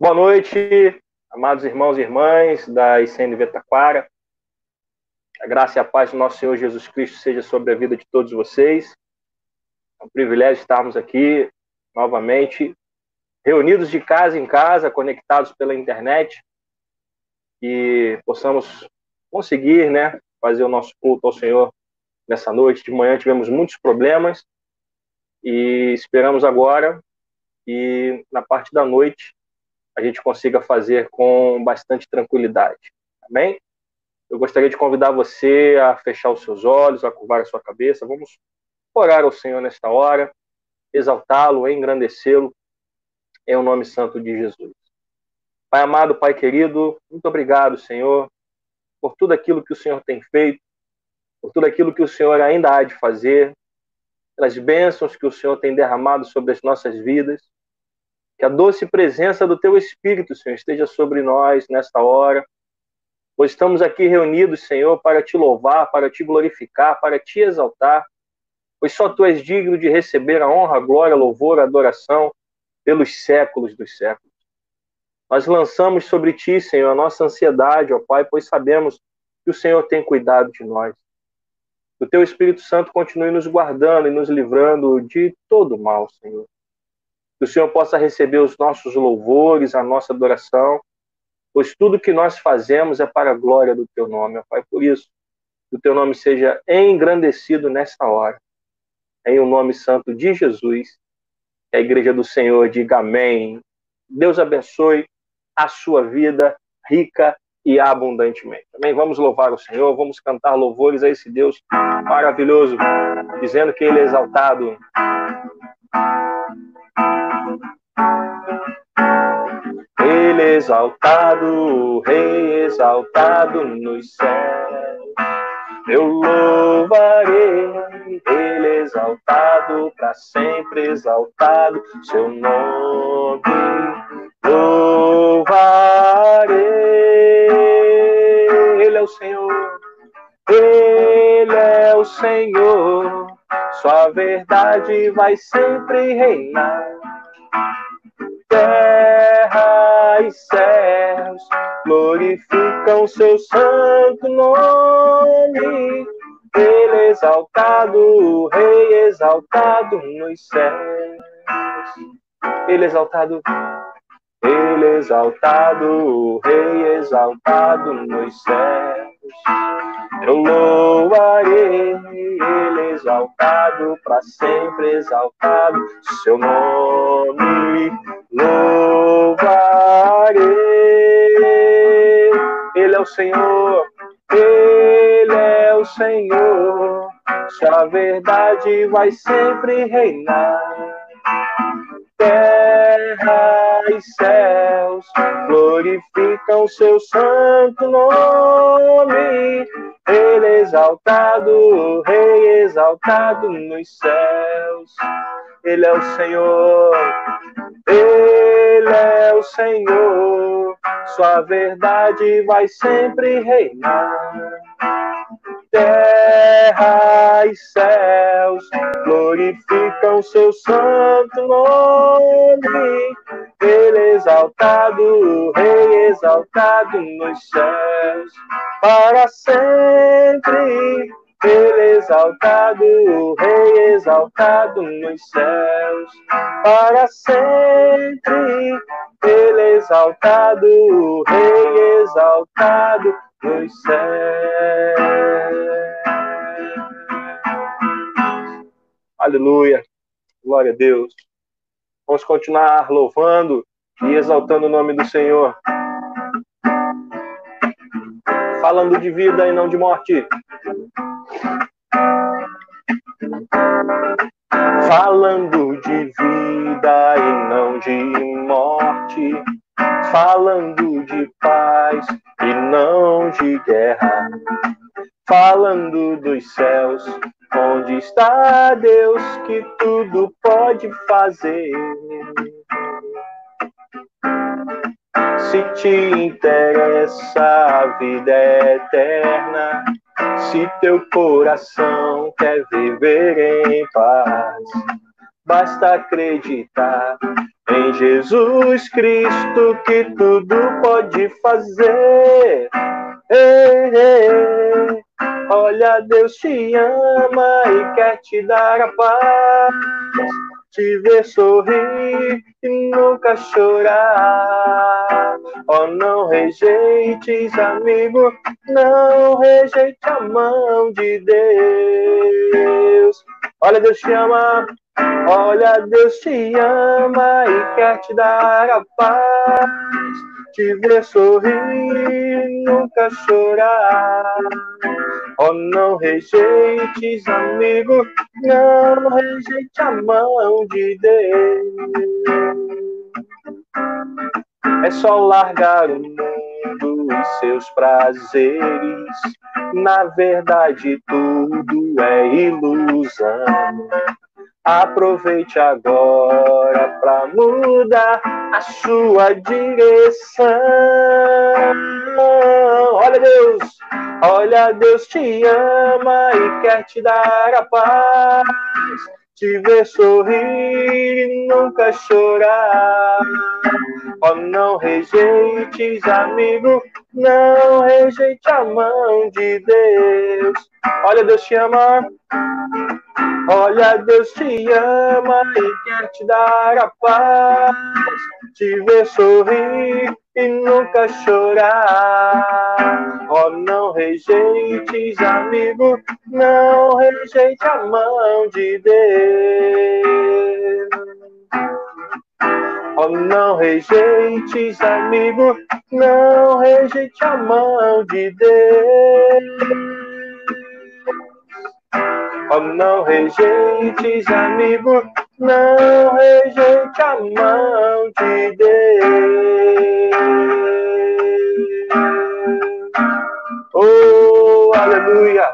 Boa noite, amados irmãos e irmãs da ICNV Taquara. A graça e a paz do nosso Senhor Jesus Cristo seja sobre a vida de todos vocês. É um privilégio estarmos aqui novamente, reunidos de casa em casa, conectados pela internet, e possamos conseguir né, fazer o nosso culto ao Senhor nessa noite. De manhã tivemos muitos problemas e esperamos agora que na parte da noite a gente consiga fazer com bastante tranquilidade. Amém? Eu gostaria de convidar você a fechar os seus olhos, a curvar a sua cabeça. Vamos orar ao Senhor nesta hora, exaltá-lo, engrandecê-lo, em o nome santo de Jesus. Pai amado, Pai querido, muito obrigado, Senhor, por tudo aquilo que o Senhor tem feito, por tudo aquilo que o Senhor ainda há de fazer, pelas bênçãos que o Senhor tem derramado sobre as nossas vidas. Que a doce presença do Teu Espírito, Senhor, esteja sobre nós nesta hora. Pois estamos aqui reunidos, Senhor, para te louvar, para te glorificar, para te exaltar. Pois só Tu és digno de receber a honra, a glória, a louvor, a adoração pelos séculos dos séculos. Nós lançamos sobre Ti, Senhor, a nossa ansiedade, ó Pai, pois sabemos que o Senhor tem cuidado de nós. Que o Teu Espírito Santo continue nos guardando e nos livrando de todo mal, Senhor que o Senhor possa receber os nossos louvores, a nossa adoração, pois tudo que nós fazemos é para a glória do teu nome, ó Pai. Por isso, que o teu nome seja engrandecido nesta hora. Em o nome santo de Jesus, a igreja do Senhor diga amém. Deus abençoe a sua vida rica e abundantemente. Amém? Vamos louvar o Senhor, vamos cantar louvores a esse Deus maravilhoso, dizendo que Ele é exaltado. Ele exaltado, Rei exaltado nos céus. Eu louvarei, Ele exaltado, para sempre exaltado, seu nome louvarei. Ele é o Senhor, Ele é o Senhor, Sua verdade vai sempre reinar terra e céus glorificam seu santo nome. Ele exaltado, Rei exaltado nos céus. Ele exaltado, Ele exaltado, Rei exaltado nos céus. Eu louvarei, Ele exaltado, para sempre exaltado, seu nome louvarei. Ele é o Senhor, Ele é o Senhor, sua verdade vai sempre reinar. Terra e céus glorificam seu santo nome. Ele exaltado, Rei exaltado nos céus. Ele é o Senhor, Ele é o Senhor, Sua verdade vai sempre reinar. Terra e céus glorificam seu santo nome. Ele exaltado, Rei exaltado nos céus, para sempre ele exaltado, Rei exaltado nos céus, para sempre. Ele exaltado, Rei exaltado nos céus. Aleluia, glória a Deus. Vamos continuar louvando e exaltando o nome do Senhor. Falando de vida e não de morte. Falando de vida e não de morte, falando de paz e não de guerra, falando dos céus, onde está Deus que tudo pode fazer. Se te interessa a vida eterna, se teu coração quer viver em paz, basta acreditar Em Jesus Cristo que tudo pode fazer. Ei, ei, olha, Deus te ama e quer te dar a paz te ver sorrir e nunca chorar. Oh, não rejeites, amigo, não rejeite a mão de Deus. Olha, Deus te ama, olha, Deus te ama e quer te dar a paz te ver sorrir, nunca chorar. Oh, não rejeites, amigo, não rejeite a mão de Deus. É só largar o mundo e seus prazeres. Na verdade, tudo é ilusão. Aproveite agora para mudar a sua direção. Olha Deus, olha Deus te ama e quer te dar a paz, te ver sorrir e nunca chorar. Oh, não rejeites, amigo, não rejeite a mão de Deus. Olha Deus te ama. Olha, Deus te ama e quer te dar a paz, te ver sorrir e nunca chorar. Oh, não rejeites, amigo, não rejeite a mão de Deus. Oh, não rejeites, amigo, não rejeite a mão de Deus. Oh, não rejeites, amigo, não rejeite a mão de Deus. Oh, aleluia!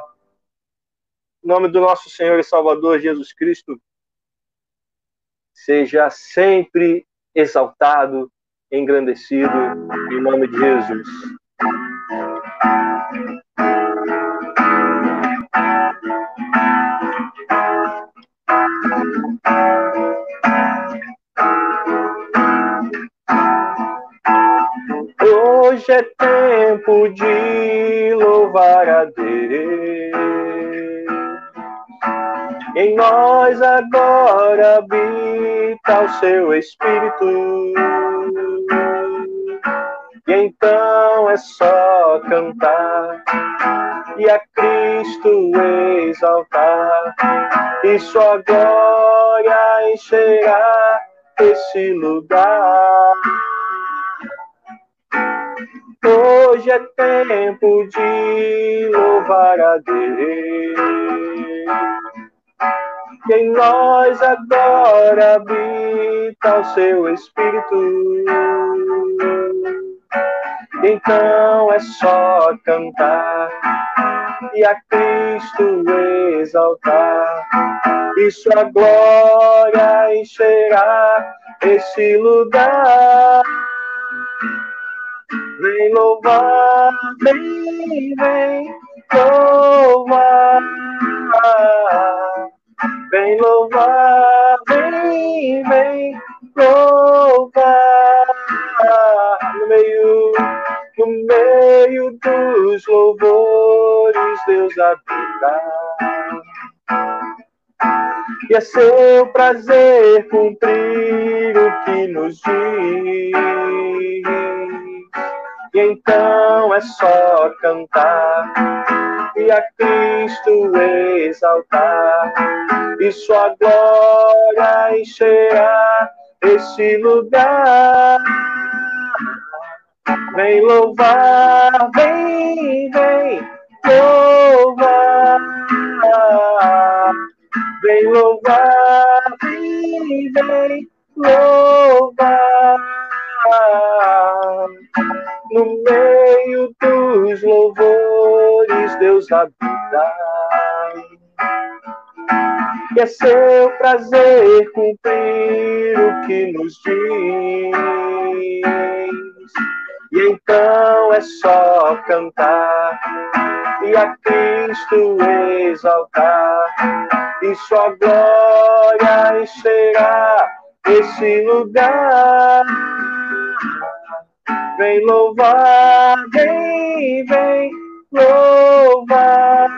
Em nome do nosso Senhor e Salvador Jesus Cristo, seja sempre exaltado, engrandecido, em nome de Jesus. Hoje é tempo de louvar a Deus. Em nós agora habita o seu Espírito. E então é só cantar e a Cristo exaltar, e sua glória encherá esse lugar. Hoje é tempo de louvar a Deus. Em nós agora habita o seu Espírito. Então é só cantar e a Cristo exaltar, e sua glória encherá esse lugar. Vem louvar, vem, vem louvar. Vem louvar, vem, vem louvar. No meio, no meio dos louvores, Deus habita. E é seu prazer cumprir o que nos diz e então é só cantar e a Cristo exaltar, e sua glória encherá esse lugar. Vem louvar, vem, vem louvar. Vem louvar, vem, vem louvar no meio dos louvores Deus habita. E é seu prazer cumprir o que nos diz. E então é só cantar e a Cristo exaltar, e sua glória encherá esse lugar. Vem louvar, vem, vem louvar.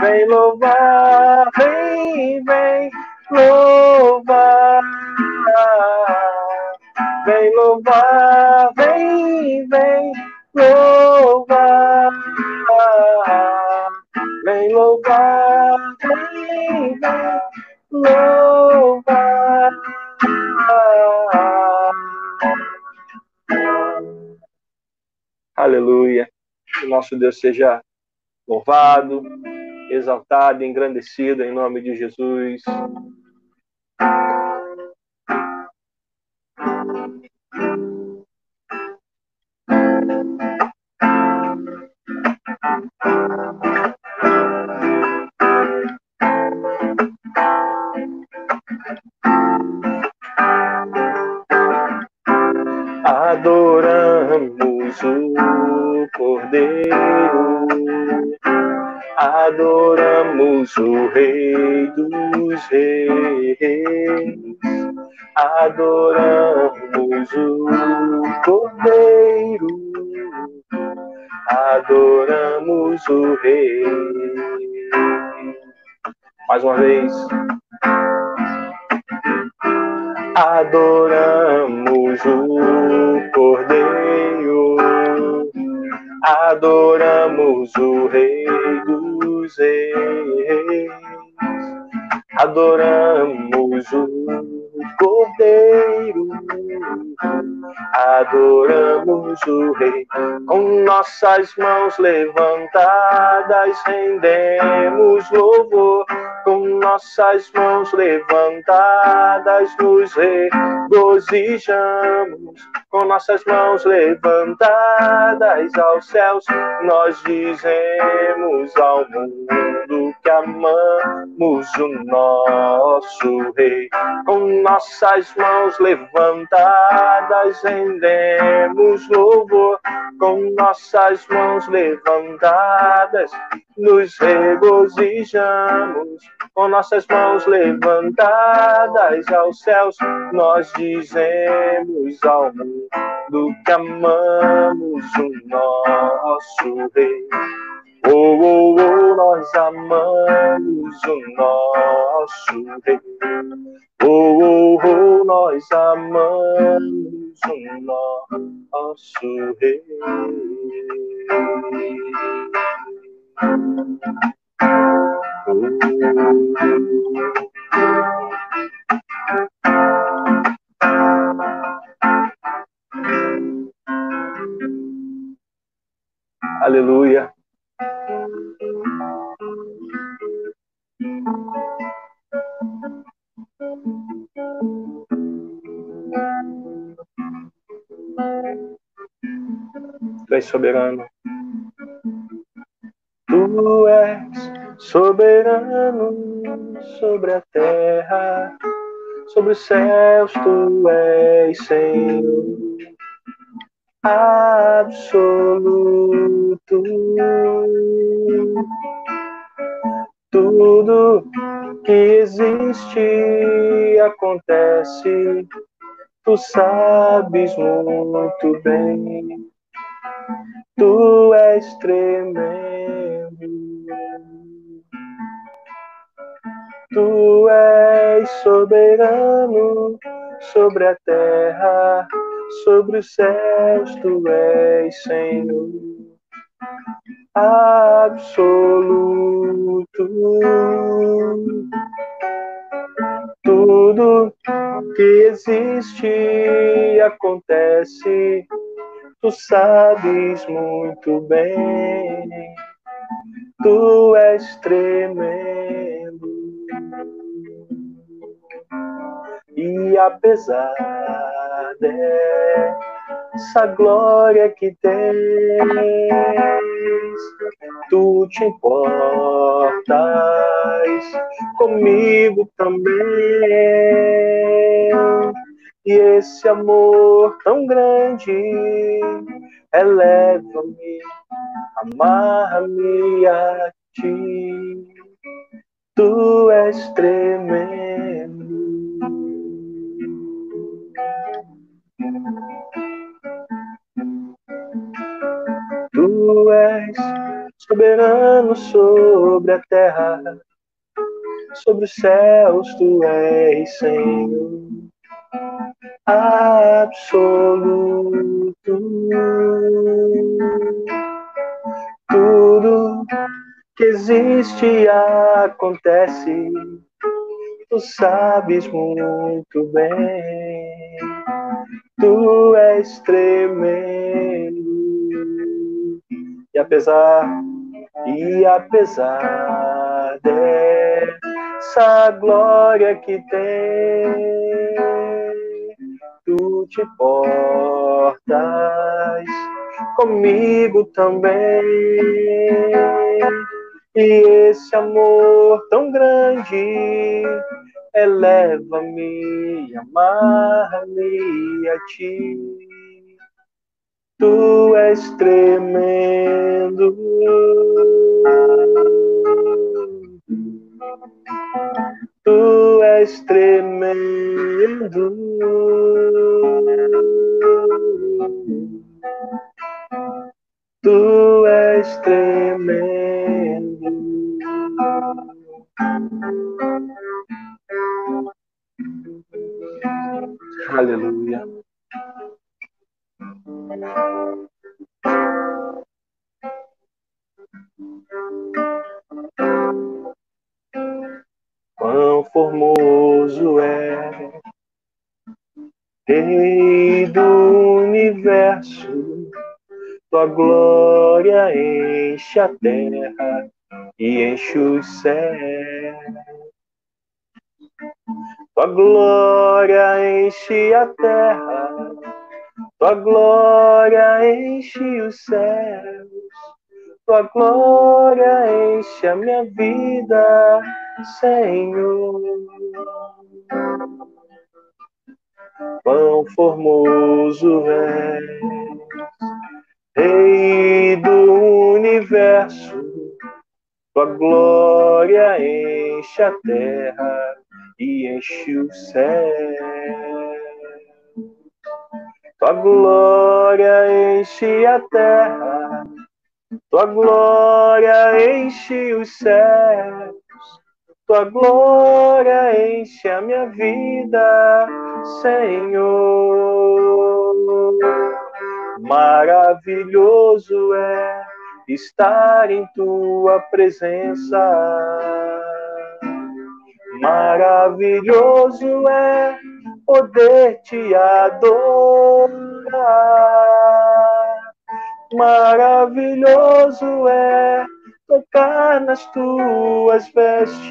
Vem louvar, vem, vem louvar. Vem louvar, vem, vem louvar. Vem louvar, vem, vem louvar. Aleluia. Que nosso Deus seja louvado, exaltado, engrandecido em nome de Jesus. Mais adoramos o Rei. Com nossas mãos levantadas, rendemos louvor. Com nossas mãos levantadas, nos regozijamos. Com nossas mãos levantadas aos céus, nós dizemos ao mundo que amamos o nosso Rei. Com nossas mãos levantadas, rendemos louvor. Com nossas mãos levantadas, nos regozijamos. Com nossas mãos levantadas aos céus, nós dizemos ao mundo que amamos o nosso Rei. Oh, oh, oh, nós amamos o nosso Rei. Oh, oh, oh, nós amamos o nosso Rei. Aleluia. Tu és soberano. Tu és soberano sobre a terra, sobre os céus, tu és Senhor absoluto. Tudo que existe acontece, tu sabes muito bem. Tu és tremendo. Tu és soberano sobre a terra, sobre os céus, tu és Senhor absoluto. Tudo que existe acontece, tu sabes muito bem, tu és tremendo. E apesar dessa glória que tens, tu te importas comigo também. E esse amor tão grande eleva-me, amarra-me a ti. Tu és tremendo. Tu és soberano sobre a terra, sobre os céus, tu és Senhor absoluto. Tudo que existe acontece, tu sabes muito bem. Tu és tremendo. E apesar, e apesar dessa glória que tem, tu te portas comigo também. E esse amor tão grande eleva-me, amar-me a ti. Tu és tremendo. Tu és tremendo. Tu és tremendo. Aleluia. Quão formoso é, Rei do universo, tua glória enche a terra e enche os céus. Tua glória enche a terra, tua glória enche os céus, tua glória enche a minha vida, Senhor. Quão formoso é, Rei do universo, tua glória enche a terra e enche o céu. Tua glória enche a terra, tua glória enche os céus, tua glória enche a minha vida, Senhor. Maravilhoso é estar em tua presença. Maravilhoso é poder te adorar. Maravilhoso é tocar nas tuas vestes.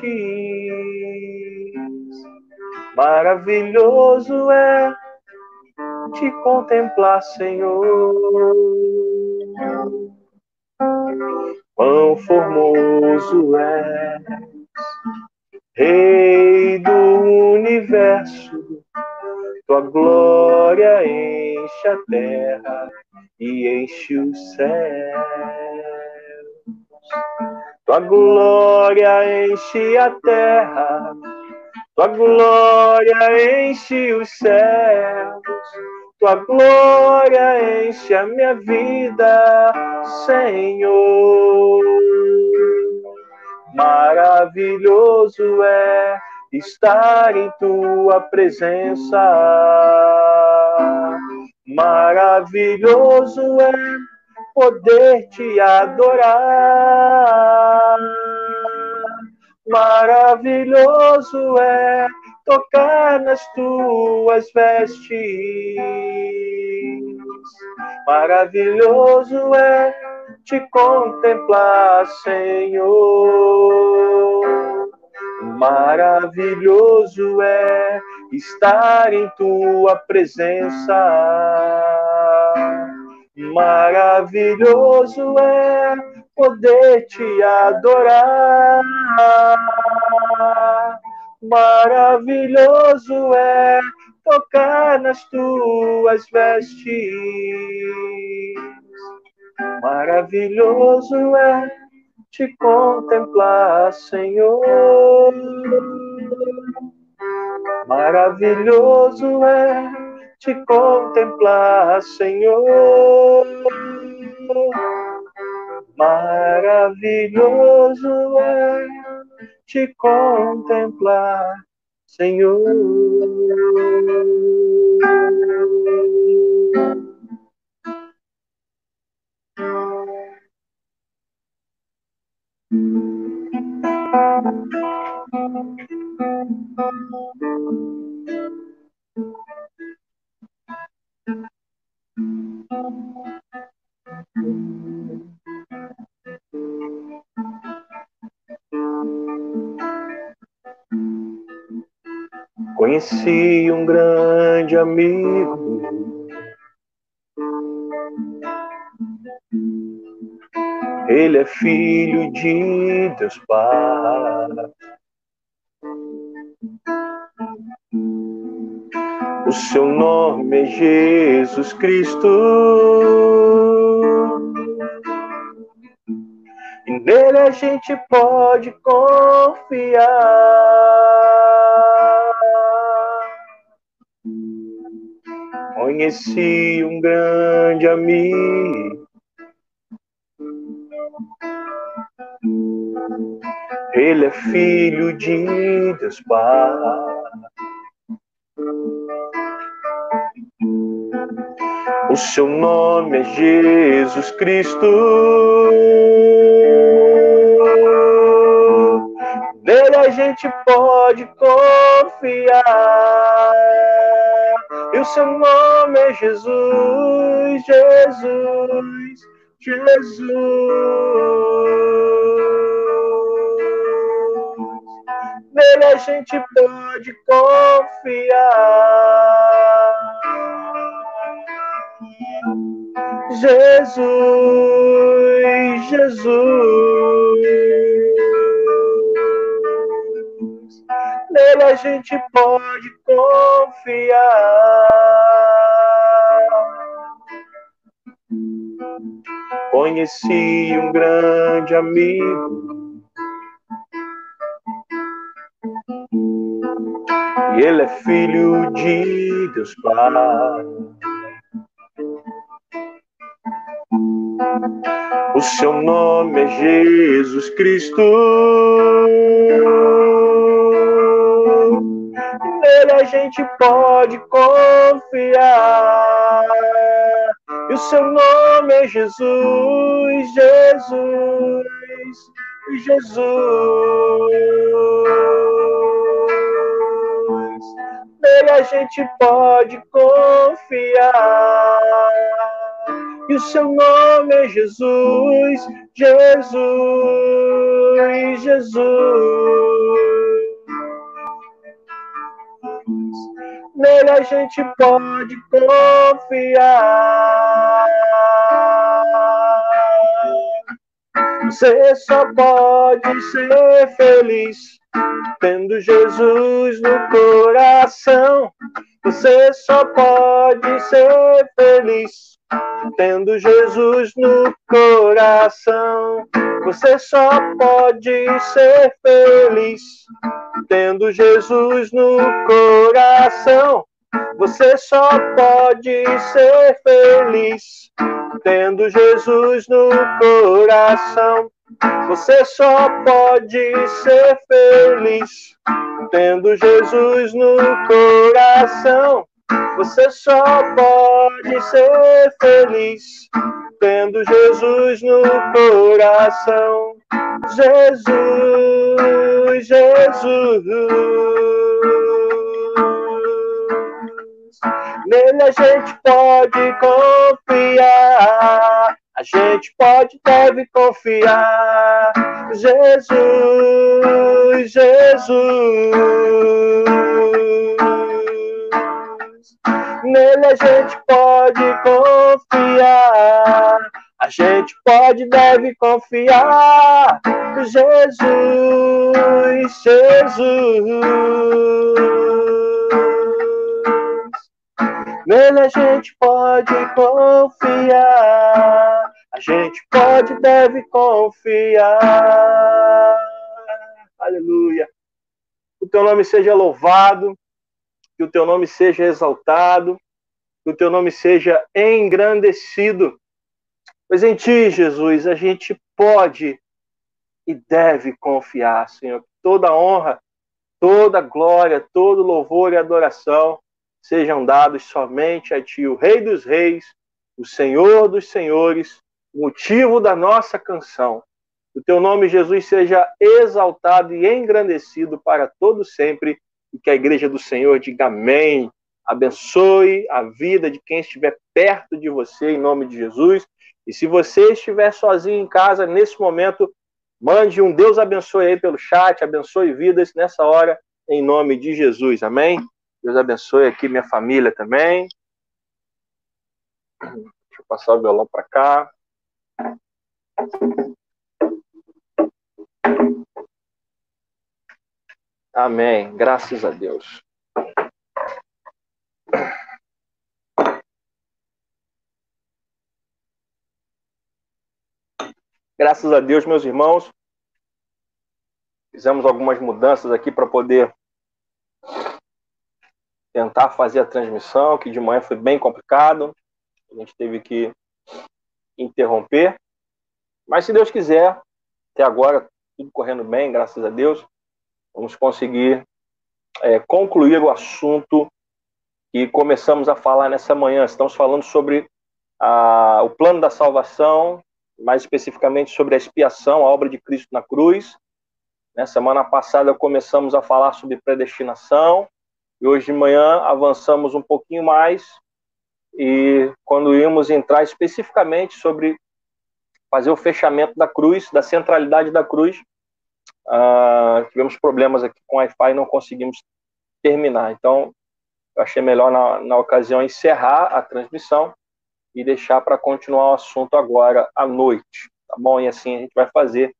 Maravilhoso é te contemplar, Senhor. Quão formoso és, Rei do universo, tua glória enche a terra e enche o céu. Tua glória enche a terra, tua glória enche os céus, tua glória enche a minha vida, Senhor. Maravilhoso é estar em tua presença. Maravilhoso é poder te adorar. Maravilhoso é tocar nas tuas vestes. Maravilhoso é te contemplar, Senhor. Maravilhoso é estar em tua presença. Maravilhoso é poder te adorar. Maravilhoso é tocar nas tuas vestes. Maravilhoso é te contemplar, Senhor. Maravilhoso é te contemplar, Senhor. Maravilhoso é te contemplar, Senhor. Conheci um grande amigo. Ele é filho de Deus Pai. O seu nome é Jesus Cristo. E nele a gente pode confiar. Conheci um grande amigo. Ele é filho de Deus Pai. O seu nome é Jesus Cristo. Nele a gente pode confiar. E o seu nome é Jesus, Jesus, Jesus. Nele a gente pode confiar. Jesus, Jesus. Nele a gente pode confiar. Conheci um grande amigo. E ele é filho de Deus Pai. O seu nome é Jesus Cristo. Nele a gente pode confiar. E o seu nome é Jesus, Jesus, Jesus. Nele a gente pode confiar e o seu nome é Jesus, Jesus, Jesus. Nele a gente pode confiar. Você só pode ser feliz tendo Jesus no coração. Você só pode ser feliz Tendo Jesus no coração, você só pode ser feliz. Tendo Jesus no coração, você só pode ser feliz. Tendo Jesus no coração, você só pode ser feliz. Tendo Jesus no coração, você só pode ser feliz tendo Jesus no coração. Jesus, Jesus. Nele a gente pode confiar. A gente pode, deve confiar. Jesus, Jesus. Nele a gente pode confiar. A gente pode, deve confiar. Jesus, Jesus. Nele a gente pode confiar. A gente pode, deve confiar. Aleluia. O teu nome seja louvado que o teu nome seja exaltado, que o teu nome seja engrandecido. Pois em ti, Jesus, a gente pode e deve confiar, Senhor. Toda honra, toda glória, todo louvor e adoração sejam dados somente a Ti, o Rei dos Reis, o Senhor dos Senhores, motivo da nossa canção. O Teu nome, Jesus, seja exaltado e engrandecido para todo sempre, e que a igreja do Senhor diga amém. Abençoe a vida de quem estiver perto de você, em nome de Jesus. E se você estiver sozinho em casa, nesse momento, Mande um Deus abençoe aí pelo chat, abençoe vidas nessa hora, em nome de Jesus. Amém? Deus abençoe aqui minha família também. Deixa eu passar o violão para cá. Amém. Graças a Deus. Graças a Deus, meus irmãos, fizemos algumas mudanças aqui para poder tentar fazer a transmissão, que de manhã foi bem complicado. A gente teve que interromper. Mas se Deus quiser, até agora tudo correndo bem, graças a Deus, vamos conseguir é, concluir o assunto que começamos a falar nessa manhã. Estamos falando sobre a, o plano da salvação mais especificamente sobre a expiação, a obra de Cristo na cruz. Na semana passada começamos a falar sobre predestinação e hoje de manhã avançamos um pouquinho mais e quando íamos entrar especificamente sobre fazer o fechamento da cruz, da centralidade da cruz, uh, tivemos problemas aqui com o Wi-Fi e não conseguimos terminar. Então, eu achei melhor na, na ocasião encerrar a transmissão e deixar para continuar o assunto agora à noite, tá bom? E assim a gente vai fazer,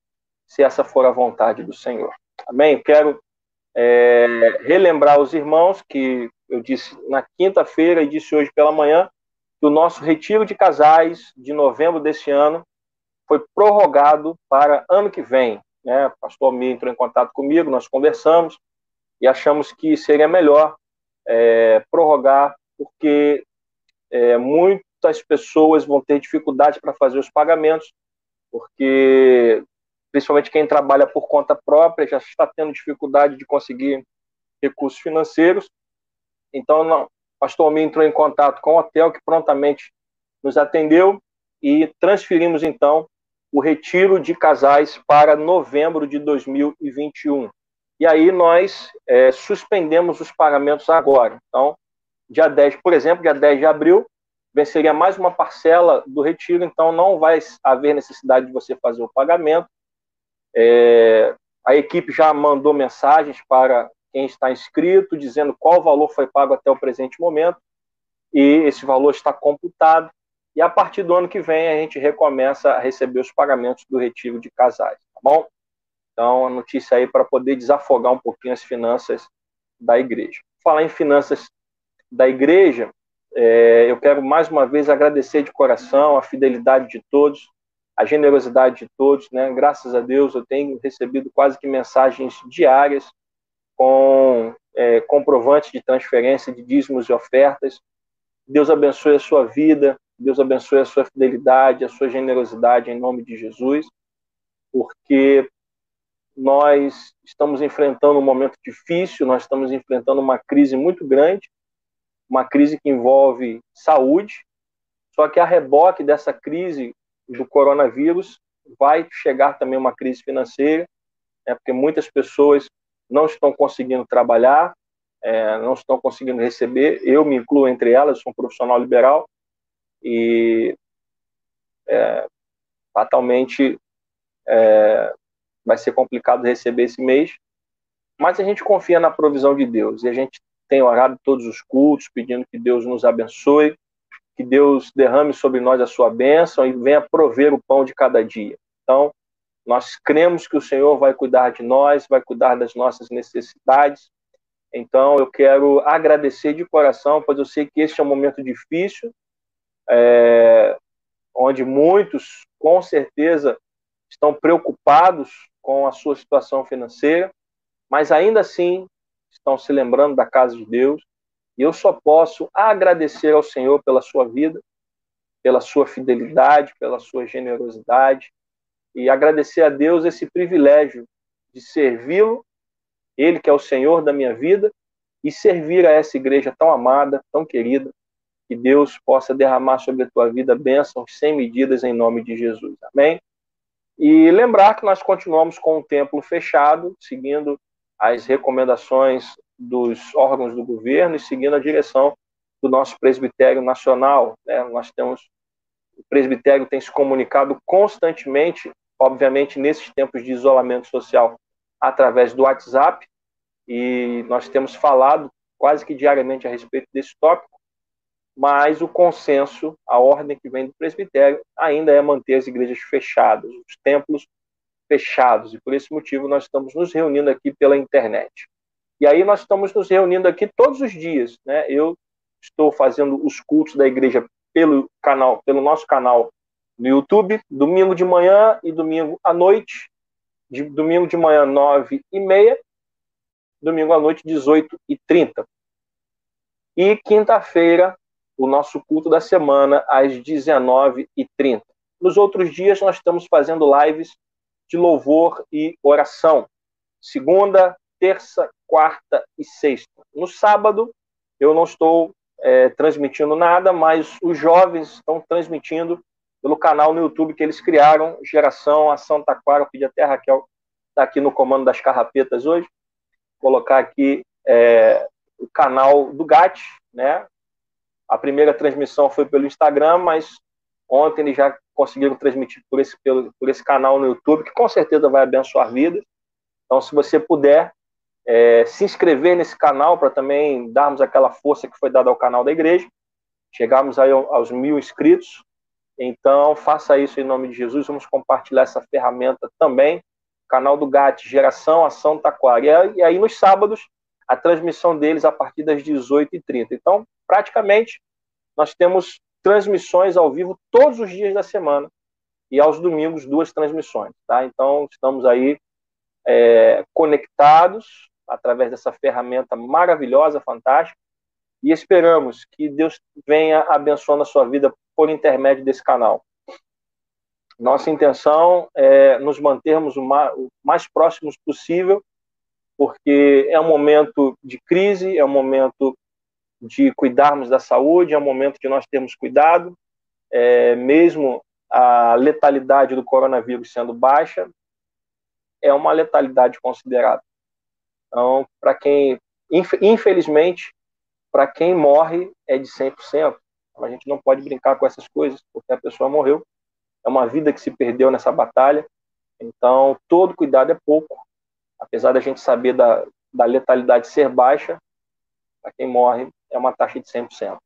se essa for a vontade do Senhor. Amém? Quero é, relembrar os irmãos que eu disse na quinta-feira e disse hoje pela manhã que o nosso retiro de casais de novembro desse ano foi prorrogado para ano que vem. Né? O pastor Mi entrou em contato comigo, nós conversamos e achamos que seria melhor é, prorrogar, porque é, muitas pessoas vão ter dificuldade para fazer os pagamentos, porque principalmente quem trabalha por conta própria já está tendo dificuldade de conseguir recursos financeiros. Então, o pastor Almir entrou em contato com o hotel, que prontamente nos atendeu e transferimos então o retiro de casais para novembro de 2021. E aí nós é, suspendemos os pagamentos agora. Então, dia 10, por exemplo, dia 10 de abril, venceria mais uma parcela do retiro, então não vai haver necessidade de você fazer o pagamento. É, a equipe já mandou mensagens para quem está inscrito, dizendo qual valor foi pago até o presente momento, e esse valor está computado. E a partir do ano que vem, a gente recomeça a receber os pagamentos do retiro de casais, tá bom? Então, a notícia aí para poder desafogar um pouquinho as finanças da igreja. Falar em finanças da igreja, é, eu quero mais uma vez agradecer de coração a fidelidade de todos, a generosidade de todos. Né? Graças a Deus eu tenho recebido quase que mensagens diárias com é, comprovantes de transferência de dízimos e ofertas. Deus abençoe a sua vida, Deus abençoe a sua fidelidade, a sua generosidade em nome de Jesus, porque nós estamos enfrentando um momento difícil, nós estamos enfrentando uma crise muito grande, uma crise que envolve saúde, só que a reboque dessa crise do coronavírus vai chegar também uma crise financeira, né, porque muitas pessoas não estão conseguindo trabalhar, é, não estão conseguindo receber. Eu me incluo entre elas, sou um profissional liberal e é, fatalmente é, vai ser complicado receber esse mês, mas a gente confia na provisão de Deus e a gente tem orado todos os cultos, pedindo que Deus nos abençoe, que Deus derrame sobre nós a sua bênção e venha prover o pão de cada dia. Então, nós cremos que o Senhor vai cuidar de nós, vai cuidar das nossas necessidades. Então, eu quero agradecer de coração, pois eu sei que este é um momento difícil, é, onde muitos, com certeza, estão preocupados com a sua situação financeira, mas ainda assim estão se lembrando da casa de Deus. E eu só posso agradecer ao Senhor pela sua vida, pela sua fidelidade, pela sua generosidade. e agradecer a Deus esse privilégio de servi-lo, Ele que é o Senhor da minha vida, e servir a essa igreja tão amada, tão querida, que Deus possa derramar sobre a tua vida bênçãos sem medidas em nome de Jesus. Amém? E lembrar que nós continuamos com o templo fechado, seguindo as recomendações dos órgãos do governo e seguindo a direção do nosso presbitério nacional. Né? Nós temos o presbitério tem se comunicado constantemente, obviamente nesses tempos de isolamento social, através do WhatsApp e nós temos falado quase que diariamente a respeito desse tópico, mas o consenso, a ordem que vem do presbitério ainda é manter as igrejas fechadas, os templos fechados, e por esse motivo nós estamos nos reunindo aqui pela internet. E aí nós estamos nos reunindo aqui todos os dias, né? Eu estou fazendo os cultos da igreja pelo canal, pelo nosso canal no YouTube, domingo de manhã e domingo à noite, de domingo de manhã nove e meia, domingo à noite 18 e 30. E quinta-feira o nosso culto da semana às 19 e 30. Nos outros dias nós estamos fazendo lives de louvor e oração. Segunda, terça, quarta e sexta. No sábado, eu não estou é, transmitindo nada, mas os jovens estão transmitindo pelo canal no YouTube que eles criaram, Geração Ação Taquara. Eu pedi até a Raquel está aqui no comando das carrapetas hoje. Colocar aqui é, o canal do GAT, né? A primeira transmissão foi pelo Instagram, mas ontem eles já conseguiram transmitir por esse, pelo, por esse canal no YouTube, que com certeza vai abençoar vidas. Então, se você puder é, se inscrever nesse canal para também darmos aquela força que foi dada ao canal da igreja, chegarmos aí aos mil inscritos. Então, faça isso em nome de Jesus. Vamos compartilhar essa ferramenta também. Canal do GAT, Geração Ação Taquara. E aí, nos sábados, a transmissão deles a partir das 18h30. Então, praticamente, nós temos transmissões ao vivo todos os dias da semana e aos domingos duas transmissões, tá? Então estamos aí é, conectados através dessa ferramenta maravilhosa, fantástica e esperamos que Deus venha abençoando a sua vida por intermédio desse canal. Nossa intenção é nos mantermos o mais próximos possível, porque é um momento de crise, é um momento de cuidarmos da saúde, é um momento que nós temos cuidado, é, mesmo a letalidade do coronavírus sendo baixa, é uma letalidade considerável. Então, para quem, infelizmente, para quem morre é de 100%. A gente não pode brincar com essas coisas, porque a pessoa morreu. É uma vida que se perdeu nessa batalha. Então, todo cuidado é pouco. Apesar da gente saber da, da letalidade ser baixa, para quem morre é uma taxa de 100%.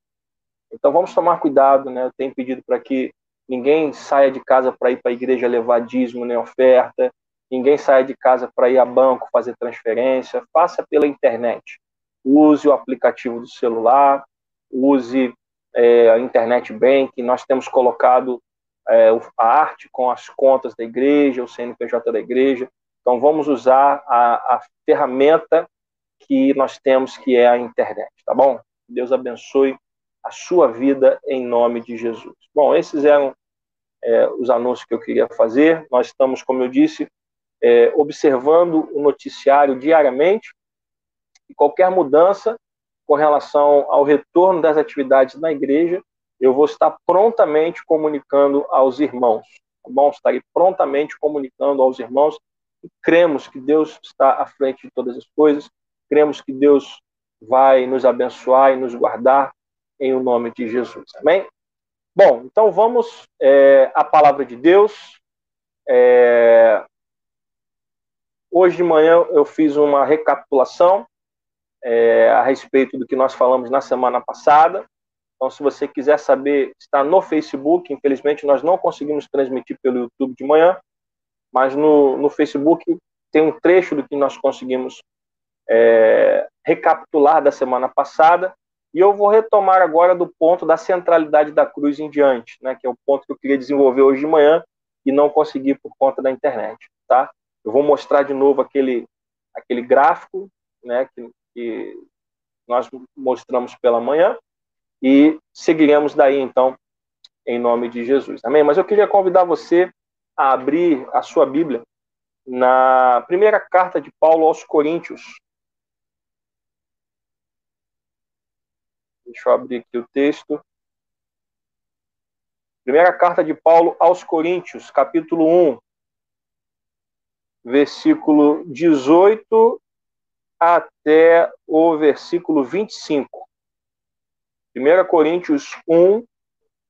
Então vamos tomar cuidado, né? Eu tenho pedido para que ninguém saia de casa para ir para a igreja levar dízimo nem oferta, ninguém saia de casa para ir a banco fazer transferência, faça pela internet. Use o aplicativo do celular, use é, a internet bank. Nós temos colocado é, a arte com as contas da igreja, o CNPJ da igreja. Então vamos usar a, a ferramenta que nós temos, que é a internet, tá bom? Deus abençoe a sua vida em nome de Jesus. Bom, esses eram é, os anúncios que eu queria fazer. Nós estamos, como eu disse, é, observando o noticiário diariamente e qualquer mudança com relação ao retorno das atividades na igreja, eu vou estar prontamente comunicando aos irmãos. Tá bom? Estarei prontamente comunicando aos irmãos cremos que Deus está à frente de todas as coisas, cremos que Deus vai nos abençoar e nos guardar em o nome de Jesus. Amém? Bom, então vamos é, à palavra de Deus. É, hoje de manhã eu fiz uma recapitulação é, a respeito do que nós falamos na semana passada. Então, se você quiser saber, está no Facebook. Infelizmente, nós não conseguimos transmitir pelo YouTube de manhã, mas no, no Facebook tem um trecho do que nós conseguimos é, recapitular da semana passada, e eu vou retomar agora do ponto da centralidade da cruz em diante, né, que é o ponto que eu queria desenvolver hoje de manhã e não consegui por conta da internet, tá? Eu vou mostrar de novo aquele, aquele gráfico, né, que, que nós mostramos pela manhã e seguiremos daí, então, em nome de Jesus. Amém? Mas eu queria convidar você a abrir a sua Bíblia na primeira carta de Paulo aos Coríntios. Deixa eu abrir aqui o texto. Primeira carta de Paulo aos Coríntios, capítulo 1, versículo 18 até o versículo 25. 1 Coríntios 1,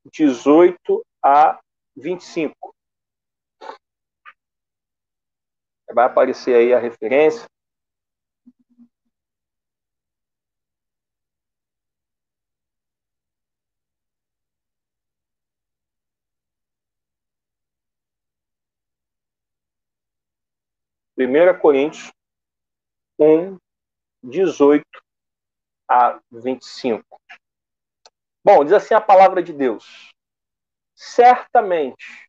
18 a 25. Vai aparecer aí a referência. Primeira Coríntios 1, 18 a 25. Bom, diz assim a palavra de Deus. Certamente,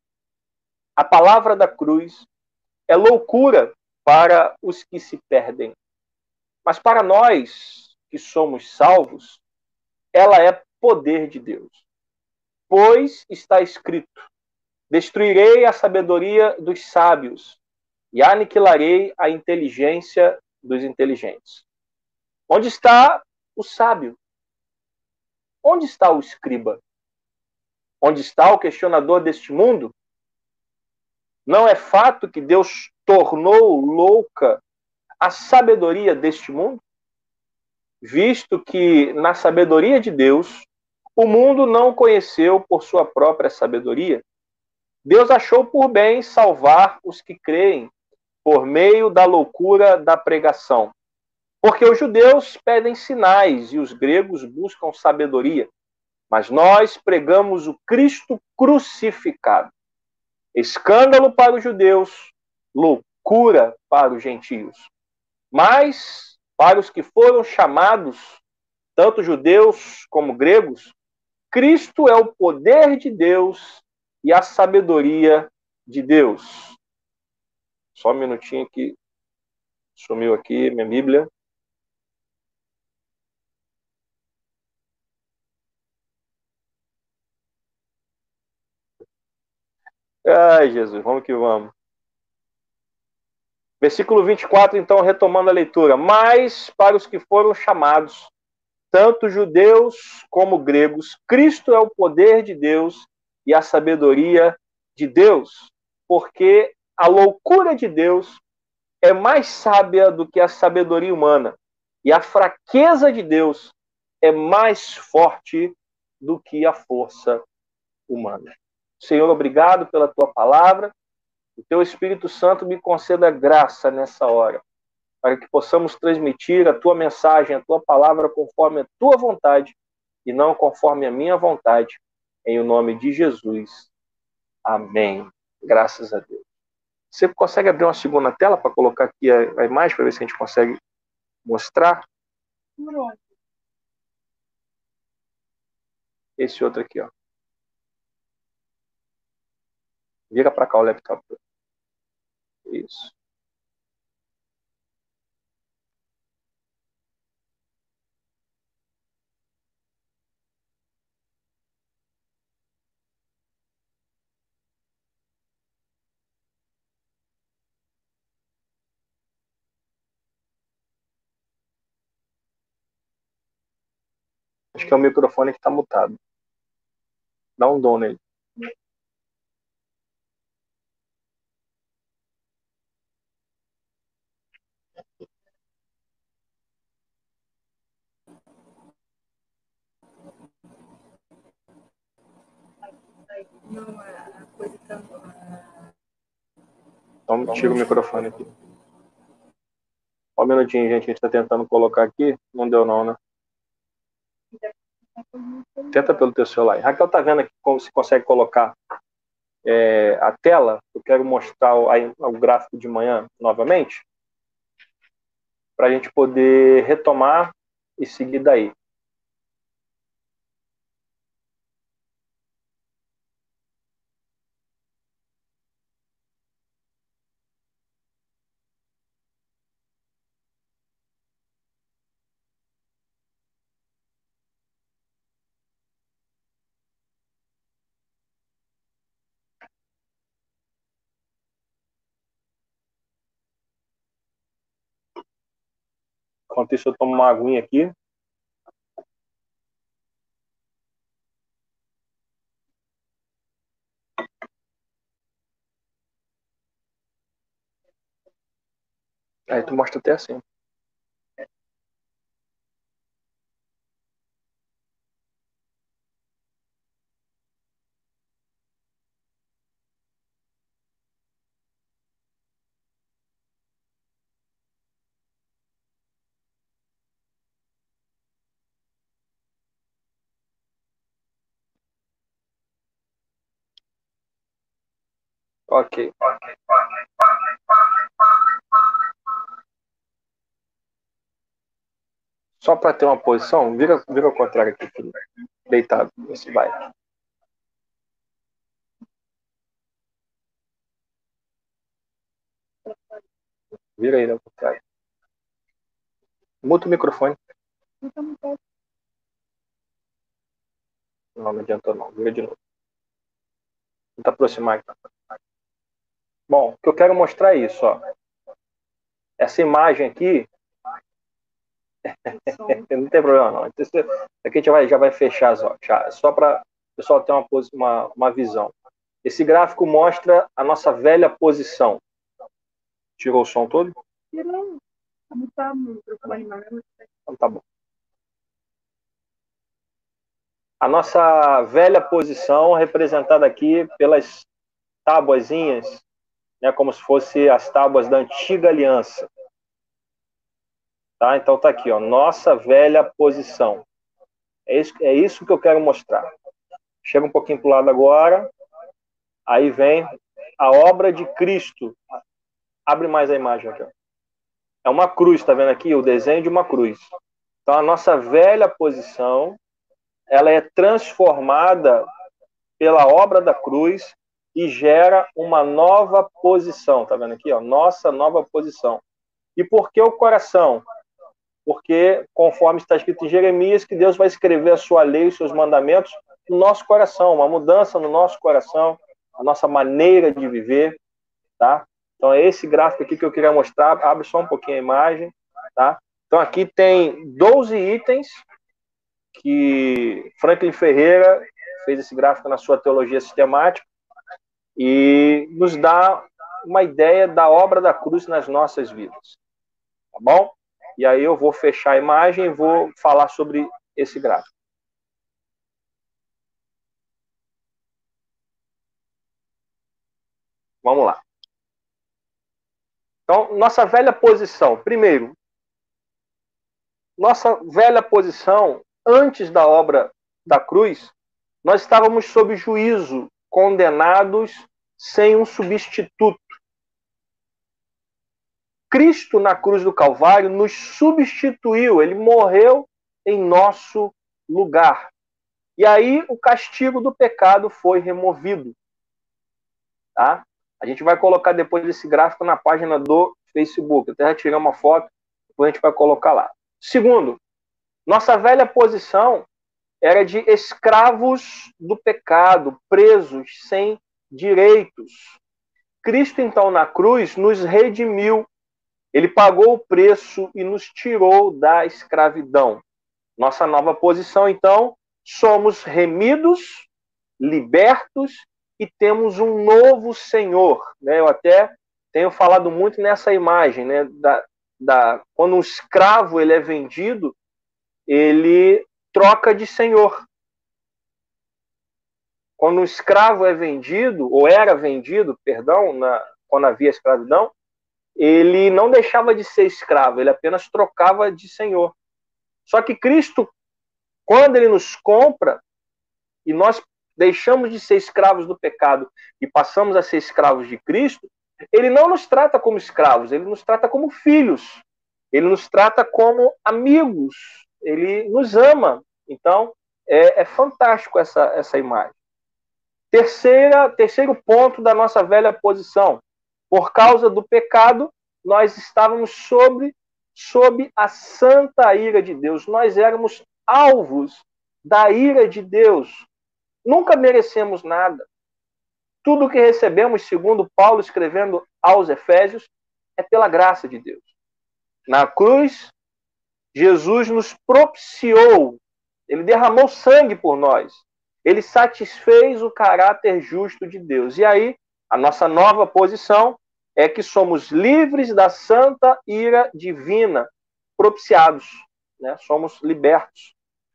a palavra da cruz é loucura para os que se perdem. Mas para nós que somos salvos, ela é poder de Deus. Pois está escrito: Destruirei a sabedoria dos sábios e aniquilarei a inteligência dos inteligentes. Onde está o sábio? Onde está o escriba? Onde está o questionador deste mundo? Não é fato que Deus tornou louca a sabedoria deste mundo? Visto que na sabedoria de Deus, o mundo não conheceu por sua própria sabedoria. Deus achou por bem salvar os que creem por meio da loucura da pregação. Porque os judeus pedem sinais e os gregos buscam sabedoria, mas nós pregamos o Cristo crucificado escândalo para os judeus, loucura para os gentios. Mas para os que foram chamados, tanto judeus como gregos, Cristo é o poder de Deus e a sabedoria de Deus. Só um minutinho que sumiu aqui minha Bíblia. Ai, Jesus, vamos que vamos. Versículo 24, então, retomando a leitura. Mas para os que foram chamados, tanto judeus como gregos, Cristo é o poder de Deus e a sabedoria de Deus, porque a loucura de Deus é mais sábia do que a sabedoria humana, e a fraqueza de Deus é mais forte do que a força humana. Senhor, obrigado pela tua palavra. O teu Espírito Santo me conceda graça nessa hora, para que possamos transmitir a tua mensagem, a tua palavra conforme a tua vontade e não conforme a minha vontade. Em o nome de Jesus. Amém. Graças a Deus. Você consegue abrir uma segunda tela para colocar aqui a, a imagem para ver se a gente consegue mostrar? Esse outro aqui, ó. Vira para cá o laptop. Isso. Acho que é o microfone que está mutado. Dá um dom nele. Não, a coisa tá. Então, tira o microfone aqui. Só um minutinho, gente. A gente está tentando colocar aqui. Não deu, não, né? Tenta pelo teu celular. Raquel tá vendo aqui como se consegue colocar é, a tela. Eu quero mostrar o, o gráfico de manhã novamente. Para a gente poder retomar e seguir daí. Enquanto isso, eu tomo uma aguinha aqui. Aí tu mostra até assim. Ok. Só para ter uma posição, vira, vira ao contrário aqui, filho. Deitado, se vai. Vira aí ao contrário. Muta o microfone. Não, não adiantou não. Vira de novo. Tenta aproximar aqui. Bom, o que eu quero mostrar é isso, ó. Essa imagem aqui. não tem problema, não. Aqui a gente já vai, já vai fechar já, só para o pessoal ter uma, uma, uma visão. Esse gráfico mostra a nossa velha posição. Tirou o som todo? Tirou. Tá então tá bom. A nossa velha posição representada aqui pelas tábuazinhas né, como se fosse as tábuas da antiga aliança. Tá? Então tá aqui, ó, nossa velha posição. É isso, é isso que eu quero mostrar. Chega um pouquinho para o lado agora. Aí vem a obra de Cristo. Abre mais a imagem aqui. Ó. É uma cruz, está vendo aqui? O desenho de uma cruz. Então a nossa velha posição, ela é transformada pela obra da cruz e gera uma nova posição. Tá vendo aqui? Ó? Nossa nova posição. E por que o coração? Porque, conforme está escrito em Jeremias, que Deus vai escrever a sua lei, os seus mandamentos no nosso coração, uma mudança no nosso coração, a nossa maneira de viver, tá? Então é esse gráfico aqui que eu queria mostrar. Abre só um pouquinho a imagem, tá? Então aqui tem 12 itens que Franklin Ferreira fez esse gráfico na sua teologia sistemática e nos dá uma ideia da obra da cruz nas nossas vidas. Tá bom? E aí eu vou fechar a imagem e vou falar sobre esse gráfico. Vamos lá. Então, nossa velha posição. Primeiro, nossa velha posição antes da obra da cruz, nós estávamos sob juízo condenados sem um substituto. Cristo na cruz do Calvário nos substituiu, ele morreu em nosso lugar. E aí o castigo do pecado foi removido. Tá? A gente vai colocar depois esse gráfico na página do Facebook. Até retirar uma foto, depois a gente vai colocar lá. Segundo, nossa velha posição era de escravos do pecado, presos, sem direitos. Cristo, então, na cruz, nos redimiu. Ele pagou o preço e nos tirou da escravidão. Nossa nova posição, então, somos remidos, libertos e temos um novo Senhor. Né? Eu até tenho falado muito nessa imagem, né? da, da, quando um escravo ele é vendido, ele troca de senhor. Quando um escravo é vendido, ou era vendido, perdão, na, quando havia escravidão, ele não deixava de ser escravo, ele apenas trocava de senhor. Só que Cristo, quando ele nos compra, e nós deixamos de ser escravos do pecado e passamos a ser escravos de Cristo, ele não nos trata como escravos, ele nos trata como filhos, ele nos trata como amigos, ele nos ama. Então, é, é fantástico essa, essa imagem. Terceira, terceiro ponto da nossa velha posição. Por causa do pecado, nós estávamos sobre, sob a santa ira de Deus. Nós éramos alvos da ira de Deus. Nunca merecemos nada. Tudo que recebemos, segundo Paulo escrevendo aos Efésios, é pela graça de Deus. Na cruz, Jesus nos propiciou, ele derramou sangue por nós. Ele satisfez o caráter justo de Deus. E aí, a nossa nova posição é que somos livres da santa ira divina, propiciados, né? somos libertos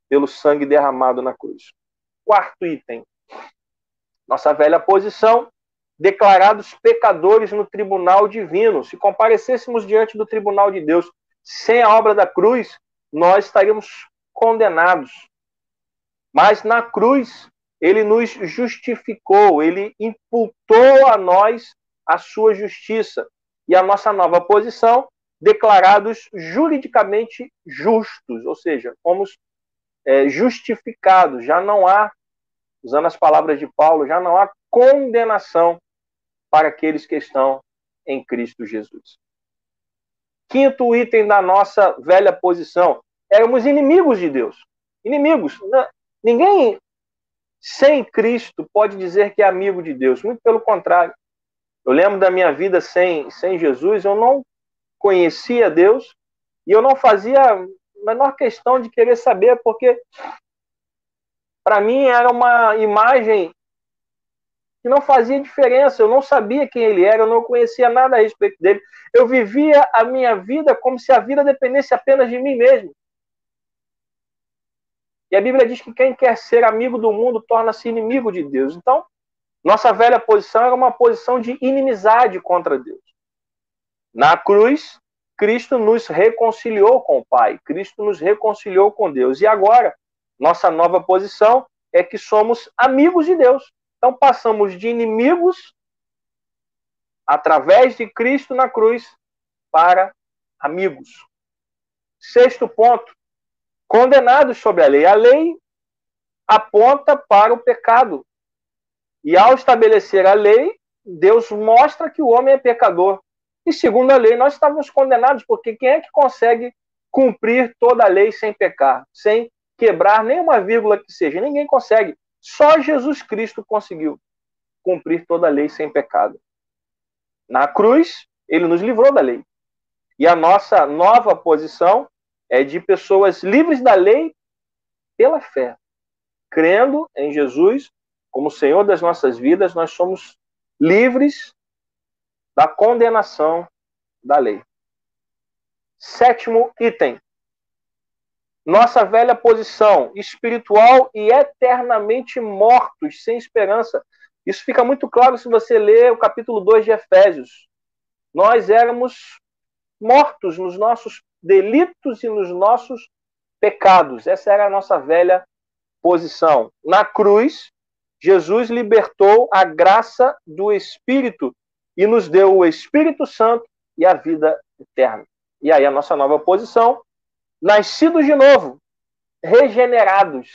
pelo sangue derramado na cruz. Quarto item. Nossa velha posição, declarados pecadores no tribunal divino. Se comparecêssemos diante do tribunal de Deus sem a obra da cruz, nós estaríamos condenados. Mas na cruz, ele nos justificou, ele imputou a nós a sua justiça. E a nossa nova posição, declarados juridicamente justos, ou seja, fomos é, justificados, já não há, usando as palavras de Paulo, já não há condenação para aqueles que estão em Cristo Jesus. Quinto item da nossa velha posição: éramos inimigos de Deus. Inimigos. Ninguém sem Cristo pode dizer que é amigo de Deus. Muito pelo contrário. Eu lembro da minha vida sem, sem Jesus, eu não conhecia Deus e eu não fazia a menor questão de querer saber, porque para mim era uma imagem que não fazia diferença. Eu não sabia quem ele era, eu não conhecia nada a respeito dele. Eu vivia a minha vida como se a vida dependesse apenas de mim mesmo. E a Bíblia diz que quem quer ser amigo do mundo torna-se inimigo de Deus. Então, nossa velha posição era uma posição de inimizade contra Deus. Na cruz, Cristo nos reconciliou com o Pai, Cristo nos reconciliou com Deus. E agora, nossa nova posição é que somos amigos de Deus. Então, passamos de inimigos através de Cristo na cruz para amigos. Sexto ponto, condenados sobre a lei. A lei aponta para o pecado. E ao estabelecer a lei, Deus mostra que o homem é pecador. E segundo a lei, nós estávamos condenados, porque quem é que consegue cumprir toda a lei sem pecar, sem quebrar nenhuma vírgula que seja? Ninguém consegue. Só Jesus Cristo conseguiu cumprir toda a lei sem pecado. Na cruz, ele nos livrou da lei. E a nossa nova posição é de pessoas livres da lei pela fé. Crendo em Jesus como Senhor das nossas vidas, nós somos livres da condenação da lei. Sétimo item. Nossa velha posição espiritual e eternamente mortos, sem esperança. Isso fica muito claro se você ler o capítulo 2 de Efésios. Nós éramos mortos nos nossos delitos e nos nossos pecados. Essa era a nossa velha posição. Na cruz, Jesus libertou a graça do Espírito e nos deu o Espírito Santo e a vida eterna. E aí a nossa nova posição, nascidos de novo, regenerados,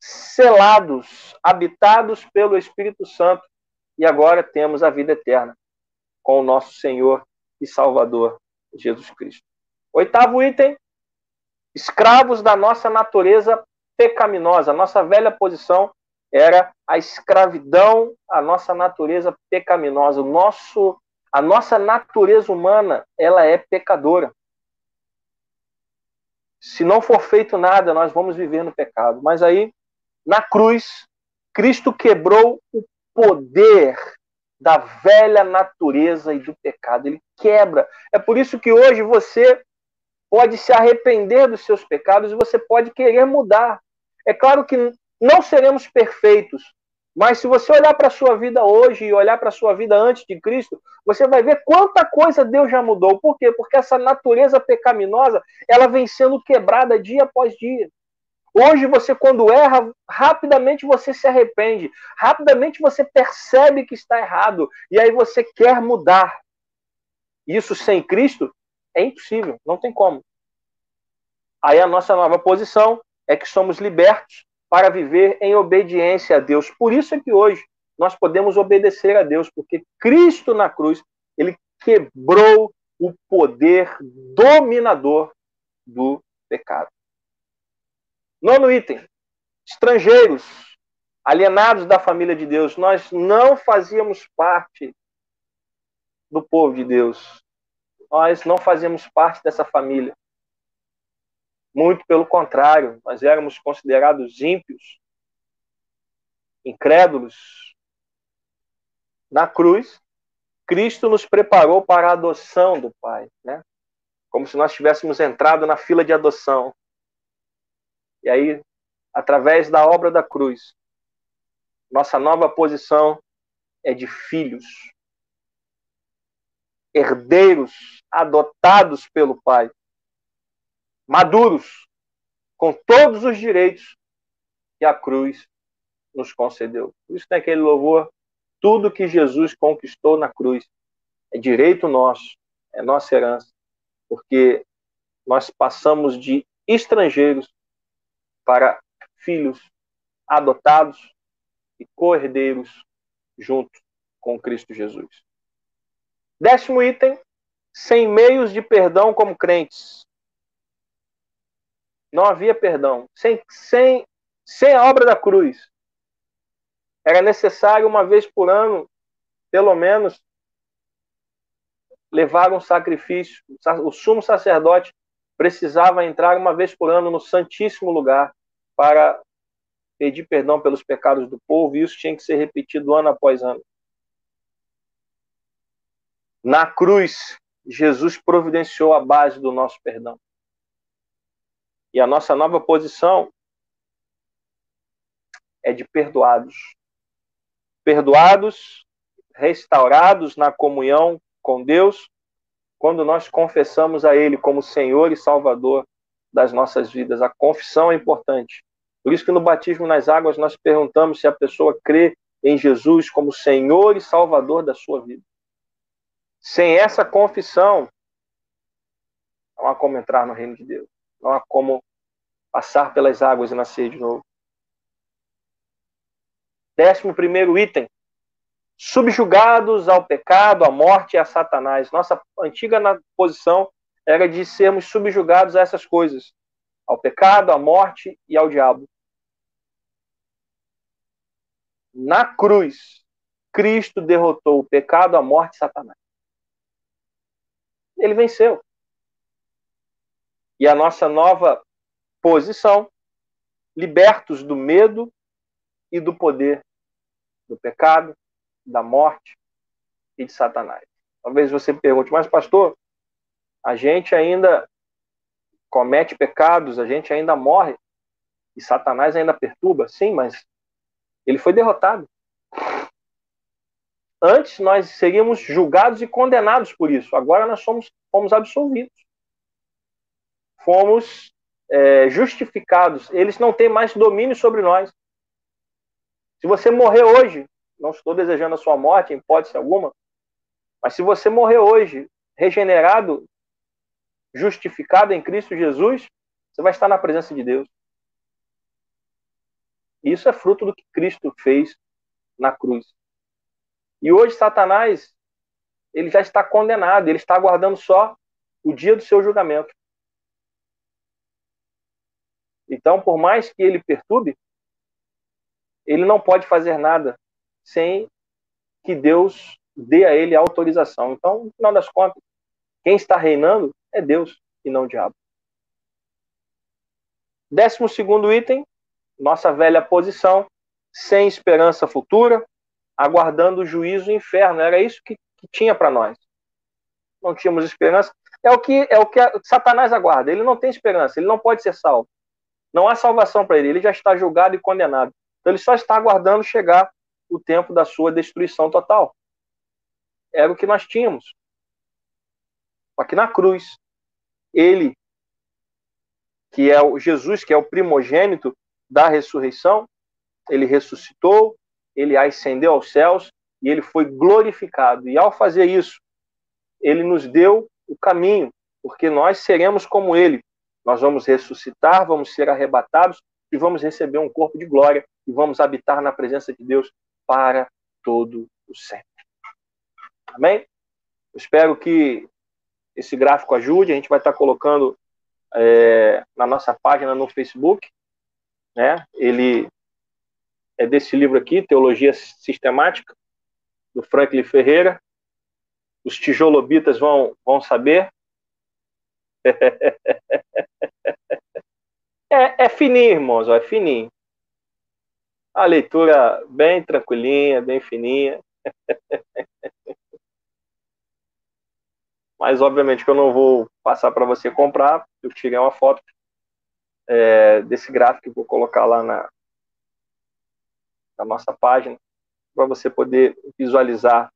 selados, habitados pelo Espírito Santo, e agora temos a vida eterna com o nosso Senhor e Salvador Jesus Cristo. Oitavo item: escravos da nossa natureza pecaminosa. A nossa velha posição era a escravidão, a nossa natureza pecaminosa. O nosso, a nossa natureza humana, ela é pecadora. Se não for feito nada, nós vamos viver no pecado. Mas aí, na cruz, Cristo quebrou o poder da velha natureza e do pecado. Ele quebra. É por isso que hoje você pode se arrepender dos seus pecados e você pode querer mudar. É claro que não seremos perfeitos, mas se você olhar para a sua vida hoje e olhar para a sua vida antes de Cristo, você vai ver quanta coisa Deus já mudou. Por quê? Porque essa natureza pecaminosa, ela vem sendo quebrada dia após dia. Hoje você quando erra, rapidamente você se arrepende, rapidamente você percebe que está errado e aí você quer mudar. Isso sem Cristo é impossível, não tem como. Aí a nossa nova posição é que somos libertos para viver em obediência a Deus. Por isso é que hoje nós podemos obedecer a Deus, porque Cristo na cruz, ele quebrou o poder dominador do pecado. Nono item: estrangeiros, alienados da família de Deus. Nós não fazíamos parte do povo de Deus nós não fazemos parte dessa família. Muito pelo contrário, nós éramos considerados ímpios, incrédulos. Na cruz, Cristo nos preparou para a adoção do Pai, né? Como se nós tivéssemos entrado na fila de adoção. E aí, através da obra da cruz, nossa nova posição é de filhos, herdeiros adotados pelo Pai, maduros, com todos os direitos que a cruz nos concedeu. Por isso tem aquele louvor, tudo que Jesus conquistou na cruz é direito nosso, é nossa herança, porque nós passamos de estrangeiros para filhos adotados e co-herdeiros junto com Cristo Jesus. Décimo item, sem meios de perdão como crentes. Não havia perdão. Sem, sem, sem a obra da cruz. Era necessário, uma vez por ano, pelo menos, levar um sacrifício. O sumo sacerdote precisava entrar uma vez por ano no Santíssimo Lugar para pedir perdão pelos pecados do povo, e isso tinha que ser repetido ano após ano. Na cruz, Jesus providenciou a base do nosso perdão. E a nossa nova posição é de perdoados. Perdoados, restaurados na comunhão com Deus, quando nós confessamos a Ele como Senhor e Salvador das nossas vidas. A confissão é importante. Por isso que no batismo nas águas nós perguntamos se a pessoa crê em Jesus como Senhor e Salvador da sua vida. Sem essa confissão, não há como entrar no reino de Deus. Não há como passar pelas águas e nascer de novo. Décimo primeiro item. Subjugados ao pecado, à morte e a Satanás. Nossa antiga posição era de sermos subjugados a essas coisas. Ao pecado, à morte e ao diabo. Na cruz, Cristo derrotou o pecado, a morte e Satanás ele venceu. E a nossa nova posição, libertos do medo e do poder do pecado, da morte e de Satanás. Talvez você pergunte, mas pastor, a gente ainda comete pecados, a gente ainda morre e Satanás ainda perturba? Sim, mas ele foi derrotado. Antes nós seríamos julgados e condenados por isso. Agora nós somos, fomos absolvidos. Fomos é, justificados. Eles não têm mais domínio sobre nós. Se você morrer hoje, não estou desejando a sua morte, em hipótese alguma, mas se você morrer hoje, regenerado, justificado em Cristo Jesus, você vai estar na presença de Deus. Isso é fruto do que Cristo fez na cruz. E hoje Satanás, ele já está condenado, ele está aguardando só o dia do seu julgamento. Então, por mais que ele perturbe, ele não pode fazer nada sem que Deus dê a ele autorização. Então, no final das contas, quem está reinando é Deus e não o diabo. Décimo segundo item, nossa velha posição, sem esperança futura, aguardando o juízo inferno. Era isso que, que tinha para nós. Não tínhamos esperança. É o que é o que Satanás aguarda. Ele não tem esperança. Ele não pode ser salvo. Não há salvação para ele. Ele já está julgado e condenado. Então ele só está aguardando chegar o tempo da sua destruição total. Era o que nós tínhamos. Aqui na cruz, ele, que é o Jesus, que é o primogênito da ressurreição, ele ressuscitou, ele ascendeu aos céus e ele foi glorificado. E ao fazer isso, ele nos deu o caminho, porque nós seremos como ele. Nós vamos ressuscitar, vamos ser arrebatados e vamos receber um corpo de glória e vamos habitar na presença de Deus para todo o sempre. Amém? Eu espero que esse gráfico ajude. A gente vai estar colocando é, na nossa página no Facebook. Né? Ele é desse livro aqui, Teologia Sistemática, do Franklin Ferreira. Os tijolobitas vão, vão saber. É, é fininho, irmãos, é fininho. A leitura bem tranquilinha, bem fininha. Mas, obviamente, que eu não vou passar para você comprar. Eu tirei uma foto é, desse gráfico vou colocar lá na, na nossa página para você poder visualizar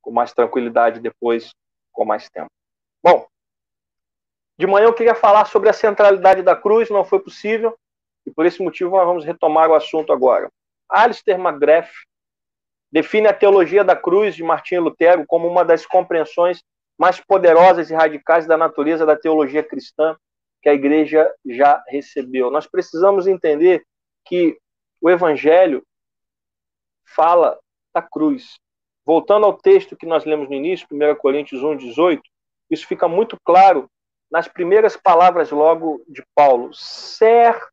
com mais tranquilidade depois, com mais tempo. Bom, de manhã eu queria falar sobre a centralidade da cruz, não foi possível, e por esse motivo nós vamos retomar o assunto agora. Alistair McGrath define a teologia da cruz de Martinho Lutero como uma das compreensões mais poderosas e radicais da natureza da teologia cristã que a igreja já recebeu. Nós precisamos entender que o evangelho fala da cruz. Voltando ao texto que nós lemos no início, 1 Coríntios 1, 18, isso fica muito claro nas primeiras palavras logo de Paulo. Certamente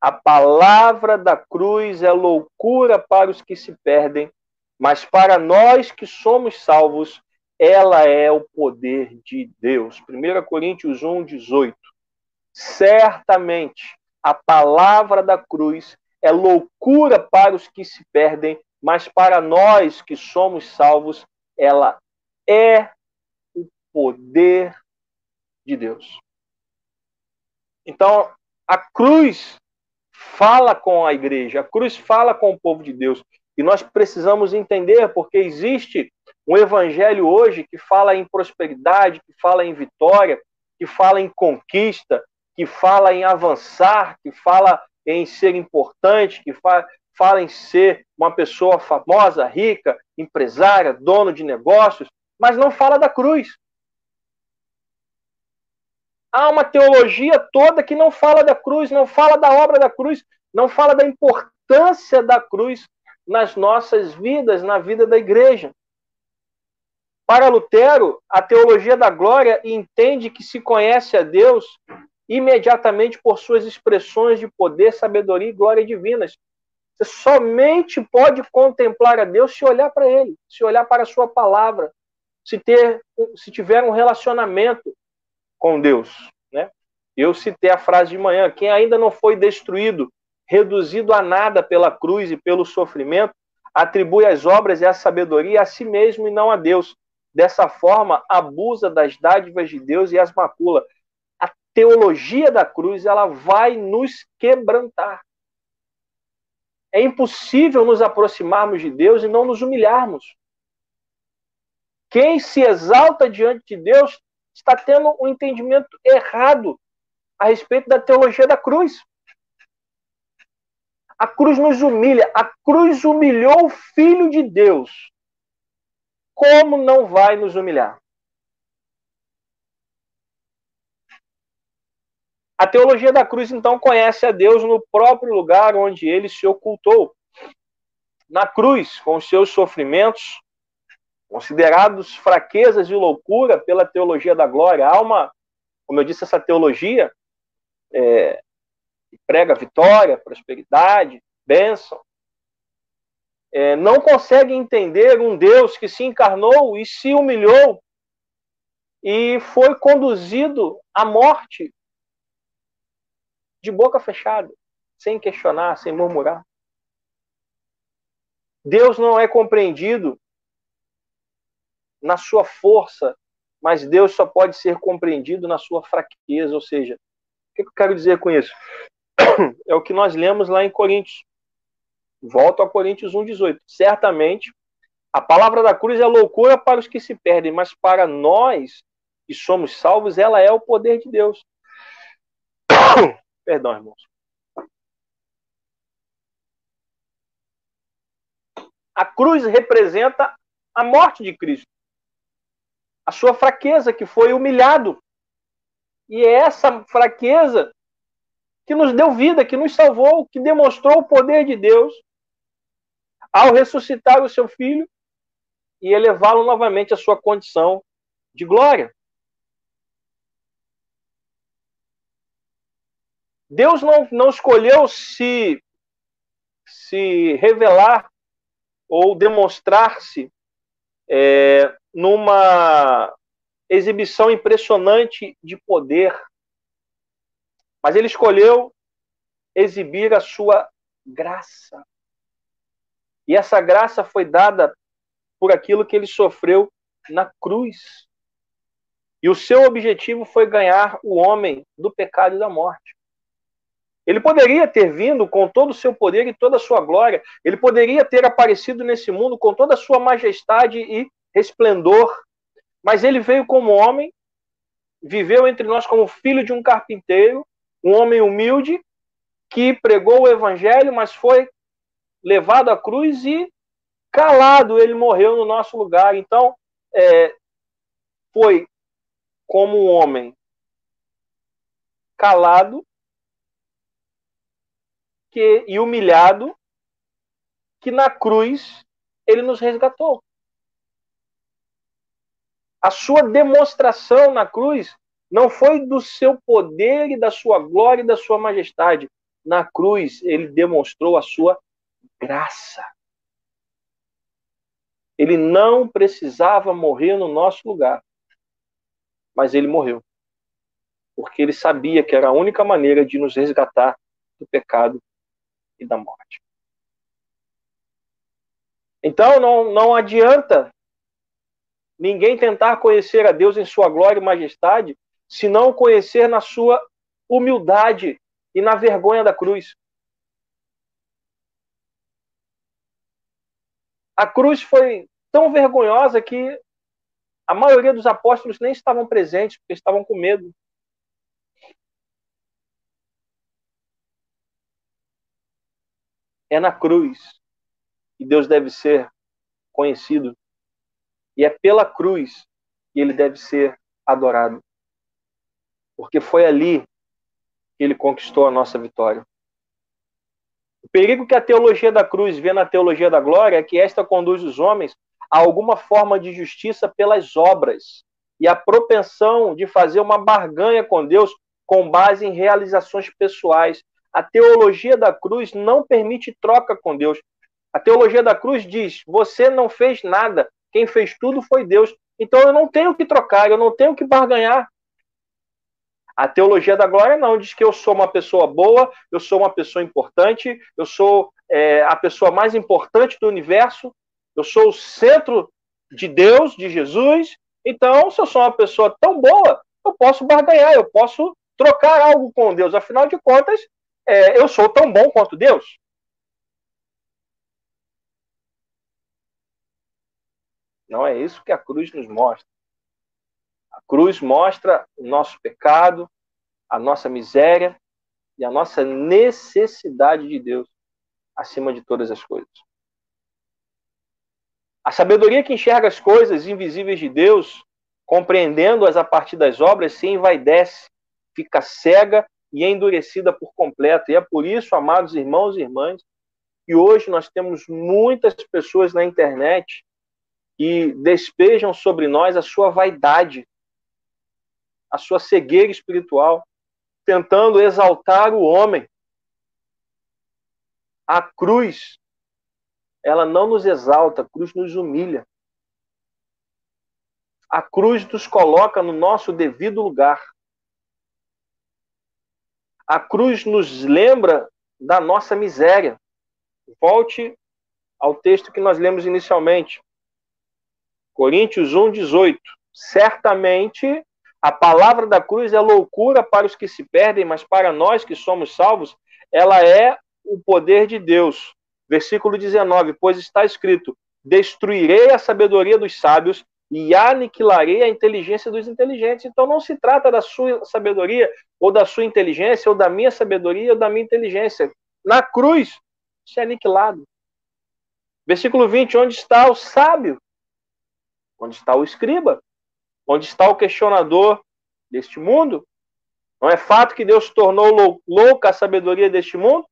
a palavra da cruz é loucura para os que se perdem, mas para nós que somos salvos, ela é o poder de Deus. 1 Coríntios 1, 18. Certamente a palavra da cruz é loucura para os que se perdem, mas para nós que somos salvos, ela é o poder de Deus. Então, a cruz fala com a igreja, a cruz fala com o povo de Deus. E nós precisamos entender, porque existe um evangelho hoje que fala em prosperidade, que fala em vitória, que fala em conquista, que fala em avançar, que fala em ser importante, que fa fala em ser uma pessoa famosa, rica, empresária, dono de negócios, mas não fala da cruz. Há uma teologia toda que não fala da cruz, não fala da obra da cruz, não fala da importância da cruz nas nossas vidas, na vida da igreja. Para Lutero, a teologia da glória entende que se conhece a Deus imediatamente por suas expressões de poder, sabedoria e glória divinas. Você somente pode contemplar a Deus se olhar para Ele, se olhar para a Sua palavra, se, ter, se tiver um relacionamento com Deus. Né? Eu citei a frase de manhã: quem ainda não foi destruído, reduzido a nada pela cruz e pelo sofrimento, atribui as obras e a sabedoria a si mesmo e não a Deus. Dessa forma, abusa das dádivas de Deus e as macula. A teologia da cruz ela vai nos quebrantar. É impossível nos aproximarmos de Deus e não nos humilharmos. Quem se exalta diante de Deus está tendo um entendimento errado a respeito da teologia da cruz. A cruz nos humilha. A cruz humilhou o Filho de Deus como não vai nos humilhar? A teologia da cruz, então, conhece a Deus no próprio lugar onde ele se ocultou. Na cruz, com os seus sofrimentos, considerados fraquezas e loucura pela teologia da glória. Há uma, como eu disse, essa teologia é, que prega vitória, prosperidade, bênção é, não consegue entender um Deus que se encarnou e se humilhou e foi conduzido à morte de boca fechada, sem questionar, sem murmurar. Deus não é compreendido na sua força, mas Deus só pode ser compreendido na sua fraqueza. Ou seja, o que eu quero dizer com isso? É o que nós lemos lá em Coríntios. Volto a Coríntios 1,18. Certamente, a palavra da cruz é loucura para os que se perdem, mas para nós que somos salvos, ela é o poder de Deus. Perdão, irmãos. A cruz representa a morte de Cristo, a sua fraqueza, que foi humilhado. E é essa fraqueza que nos deu vida, que nos salvou, que demonstrou o poder de Deus ao ressuscitar o seu filho e elevá-lo novamente à sua condição de glória. Deus não, não escolheu se, se revelar ou demonstrar-se é, numa exibição impressionante de poder. Mas ele escolheu exibir a sua graça. E essa graça foi dada por aquilo que ele sofreu na cruz. E o seu objetivo foi ganhar o homem do pecado e da morte. Ele poderia ter vindo com todo o seu poder e toda a sua glória. Ele poderia ter aparecido nesse mundo com toda a sua majestade e resplendor. Mas ele veio como homem, viveu entre nós como filho de um carpinteiro, um homem humilde, que pregou o evangelho, mas foi levado à cruz e calado ele morreu no nosso lugar. Então, é, foi como um homem calado que, e humilhado que na cruz ele nos resgatou. A sua demonstração na cruz não foi do seu poder e da sua glória e da sua majestade. Na cruz ele demonstrou a sua graça. Ele não precisava morrer no nosso lugar, mas ele morreu. Porque ele sabia que era a única maneira de nos resgatar do pecado e da morte. Então não, não adianta ninguém tentar conhecer a Deus em sua glória e majestade, se não conhecer na sua humildade e na vergonha da cruz. A cruz foi tão vergonhosa que a maioria dos apóstolos nem estavam presentes, porque estavam com medo. É na cruz que Deus deve ser conhecido. E é pela cruz que ele deve ser adorado. Porque foi ali que ele conquistou a nossa vitória. O perigo que a teologia da cruz vê na teologia da glória é que esta conduz os homens a alguma forma de justiça pelas obras e a propensão de fazer uma barganha com Deus com base em realizações pessoais. A teologia da cruz não permite troca com Deus. A teologia da cruz diz: você não fez nada, quem fez tudo foi Deus. Então eu não tenho que trocar, eu não tenho que barganhar. A teologia da glória não, diz que eu sou uma pessoa boa, eu sou uma pessoa importante, eu sou é, a pessoa mais importante do universo, eu sou o centro de Deus, de Jesus. Então, se eu sou uma pessoa tão boa, eu posso barganhar, eu posso trocar algo com Deus. Afinal de contas, é, eu sou tão bom quanto Deus. Não é isso que a cruz nos mostra. A cruz mostra o nosso pecado, a nossa miséria e a nossa necessidade de Deus acima de todas as coisas. A sabedoria que enxerga as coisas invisíveis de Deus, compreendendo-as a partir das obras, se envaidece, fica cega e endurecida por completo. E é por isso, amados irmãos e irmãs, que hoje nós temos muitas pessoas na internet que despejam sobre nós a sua vaidade, a sua cegueira espiritual, tentando exaltar o homem. A cruz, ela não nos exalta, a cruz nos humilha. A cruz nos coloca no nosso devido lugar. A cruz nos lembra da nossa miséria. Volte ao texto que nós lemos inicialmente. Coríntios 1, 18. Certamente a palavra da cruz é loucura para os que se perdem, mas para nós que somos salvos, ela é o poder de Deus. Versículo 19: Pois está escrito: Destruirei a sabedoria dos sábios e aniquilarei a inteligência dos inteligentes. Então não se trata da sua sabedoria, ou da sua inteligência, ou da minha sabedoria, ou da minha inteligência. Na cruz, isso é aniquilado. Versículo 20: Onde está o sábio? Onde está o escriba? Onde está o questionador deste mundo? Não é fato que Deus tornou louca a sabedoria deste mundo?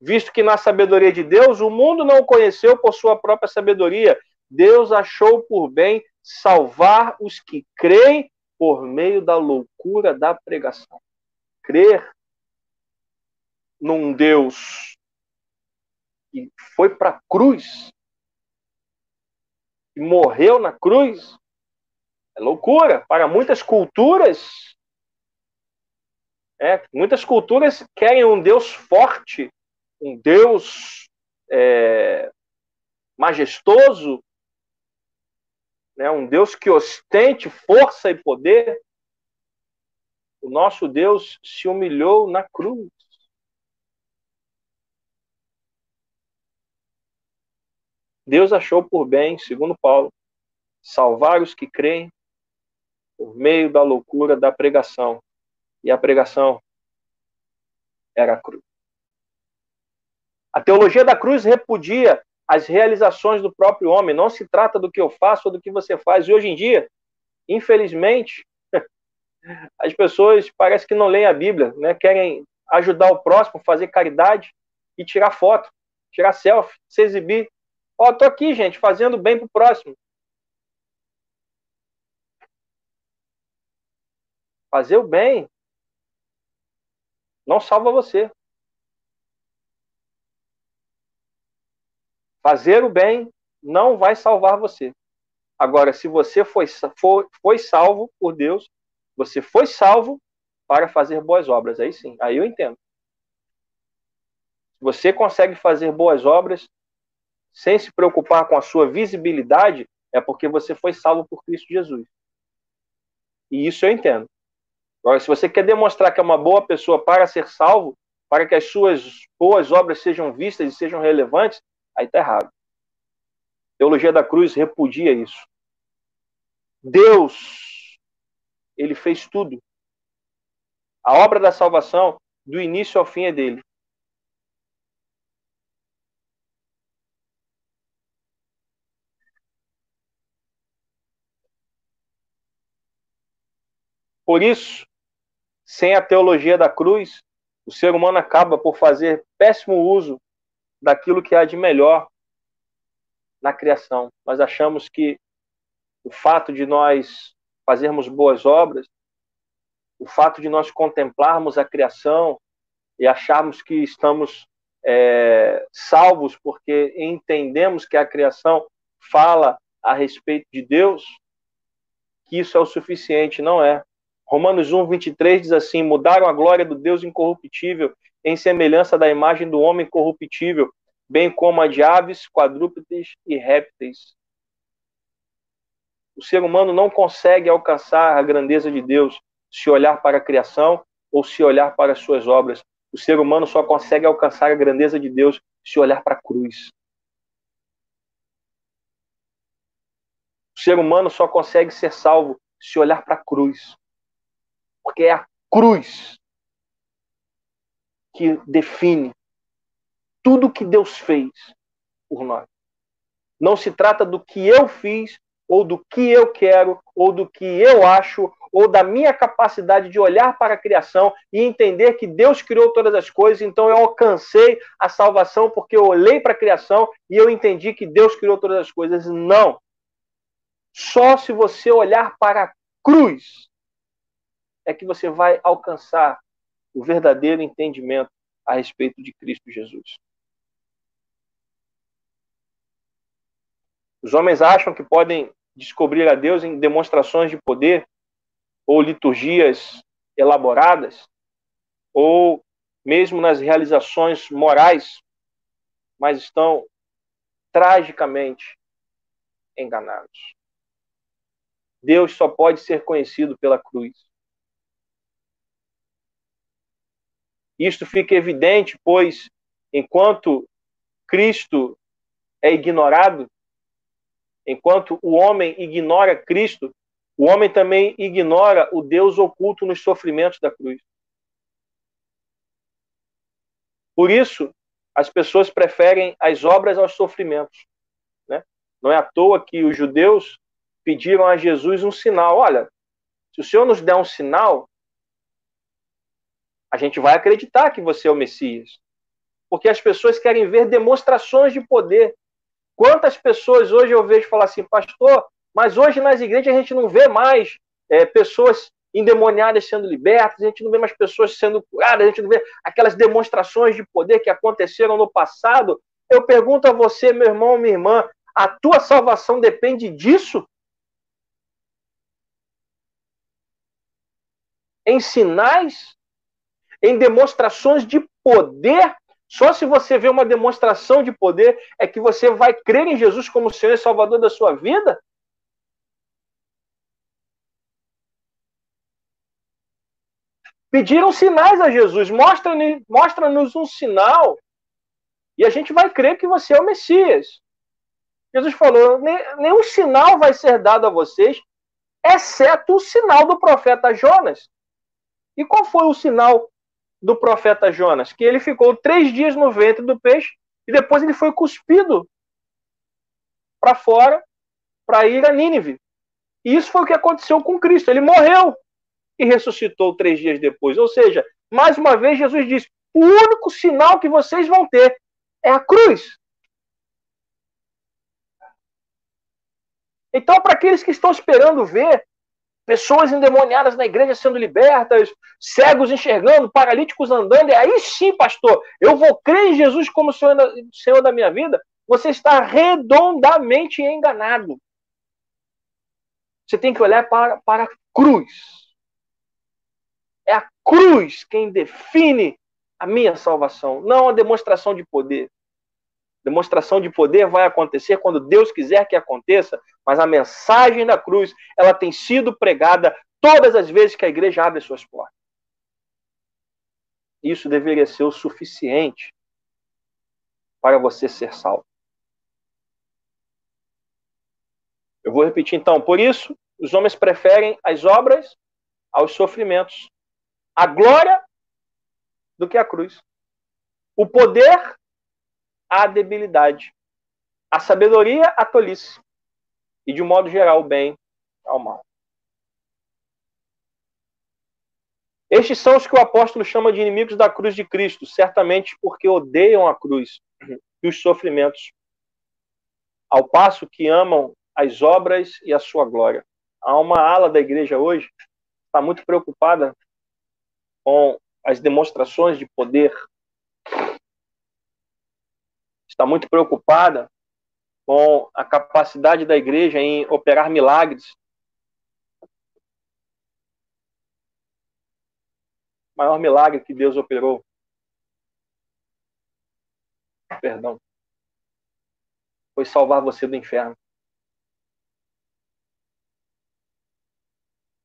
Visto que na sabedoria de Deus o mundo não o conheceu por sua própria sabedoria, Deus achou por bem salvar os que creem por meio da loucura da pregação. Crer num Deus que foi para a cruz e morreu na cruz é loucura. Para muitas culturas, É, muitas culturas querem um Deus forte, um Deus é, majestoso, né, um Deus que ostente força e poder. O nosso Deus se humilhou na cruz. Deus achou por bem, segundo Paulo, salvar os que creem por meio da loucura da pregação. E a pregação era a cruz. A teologia da cruz repudia as realizações do próprio homem. Não se trata do que eu faço ou do que você faz. E hoje em dia, infelizmente, as pessoas parece que não leem a Bíblia, né? Querem ajudar o próximo, fazer caridade e tirar foto, tirar selfie, se exibir. Ó, tô aqui, gente, fazendo bem pro próximo. Fazer o bem não salva você. Fazer o bem não vai salvar você. Agora, se você foi, foi, foi salvo por Deus, você foi salvo para fazer boas obras. Aí sim, aí eu entendo. Se você consegue fazer boas obras, sem se preocupar com a sua visibilidade, é porque você foi salvo por Cristo Jesus. E isso eu entendo. Agora, se você quer demonstrar que é uma boa pessoa para ser salvo, para que as suas boas obras sejam vistas e sejam relevantes, aí está errado. Teologia da cruz repudia isso. Deus, ele fez tudo. A obra da salvação, do início ao fim, é dele. Por isso, sem a teologia da cruz, o ser humano acaba por fazer péssimo uso daquilo que há de melhor na criação. Nós achamos que o fato de nós fazermos boas obras, o fato de nós contemplarmos a criação e acharmos que estamos é, salvos porque entendemos que a criação fala a respeito de Deus, que isso é o suficiente, não é. Romanos 1, 23 diz assim: Mudaram a glória do Deus incorruptível em semelhança da imagem do homem corruptível, bem como a de aves, quadrúpedes e répteis. O ser humano não consegue alcançar a grandeza de Deus se olhar para a criação ou se olhar para as suas obras. O ser humano só consegue alcançar a grandeza de Deus se olhar para a cruz. O ser humano só consegue ser salvo se olhar para a cruz. Porque é a cruz que define tudo que Deus fez por nós. Não se trata do que eu fiz, ou do que eu quero, ou do que eu acho, ou da minha capacidade de olhar para a criação e entender que Deus criou todas as coisas, então eu alcancei a salvação porque eu olhei para a criação e eu entendi que Deus criou todas as coisas. Não. Só se você olhar para a cruz é que você vai alcançar o verdadeiro entendimento a respeito de Cristo Jesus. Os homens acham que podem descobrir a Deus em demonstrações de poder ou liturgias elaboradas ou mesmo nas realizações morais, mas estão tragicamente enganados. Deus só pode ser conhecido pela cruz. Isto fica evidente, pois, enquanto Cristo é ignorado, enquanto o homem ignora Cristo, o homem também ignora o Deus oculto nos sofrimentos da cruz. Por isso, as pessoas preferem as obras aos sofrimentos. Né? Não é à toa que os judeus pediram a Jesus um sinal. Olha, se o Senhor nos der um sinal, a gente vai acreditar que você é o Messias. Porque as pessoas querem ver demonstrações de poder. Quantas pessoas hoje eu vejo falar assim, pastor, mas hoje nas igrejas a gente não vê mais é, pessoas endemoniadas sendo libertas, a gente não vê mais pessoas sendo curadas, a gente não vê aquelas demonstrações de poder que aconteceram no passado. Eu pergunto a você, meu irmão, minha irmã, a tua salvação depende disso? Em sinais em demonstrações de poder. Só se você vê uma demonstração de poder é que você vai crer em Jesus como Senhor e Salvador da sua vida? Pediram sinais a Jesus, mostra-nos mostra um sinal e a gente vai crer que você é o Messias. Jesus falou: nenhum sinal vai ser dado a vocês, exceto o sinal do profeta Jonas. E qual foi o sinal do profeta Jonas? Que ele ficou três dias no ventre do peixe e depois ele foi cuspido para fora para ir a Nínive. E isso foi o que aconteceu com Cristo. Ele morreu e ressuscitou três dias depois. Ou seja, mais uma vez, Jesus disse: o único sinal que vocês vão ter é a cruz. Então, para aqueles que estão esperando ver pessoas endemoniadas na igreja sendo libertas, cegos enxergando, paralíticos andando, e aí sim, pastor, eu vou crer em Jesus como Senhor Senhor da minha vida, você está redondamente enganado. Você tem que olhar para, para a cruz. É a cruz quem define a minha salvação, não a demonstração de poder. Demonstração de poder vai acontecer quando Deus quiser que aconteça, mas a mensagem da cruz, ela tem sido pregada todas as vezes que a igreja abre suas portas. Isso deveria ser o suficiente para você ser salvo. Eu vou repetir então. Por isso, os homens preferem as obras aos sofrimentos, a glória do que a cruz, o poder à debilidade, a sabedoria à tolice, e de um modo geral o bem ao mal. Estes são os que o apóstolo chama de inimigos da cruz de Cristo, certamente porque odeiam a cruz e os sofrimentos, ao passo que amam as obras e a sua glória. Há uma ala da igreja hoje que está muito preocupada com as demonstrações de poder está muito preocupada com a capacidade da igreja em operar milagres. O maior milagre que Deus operou. Perdão. Foi salvar você do inferno.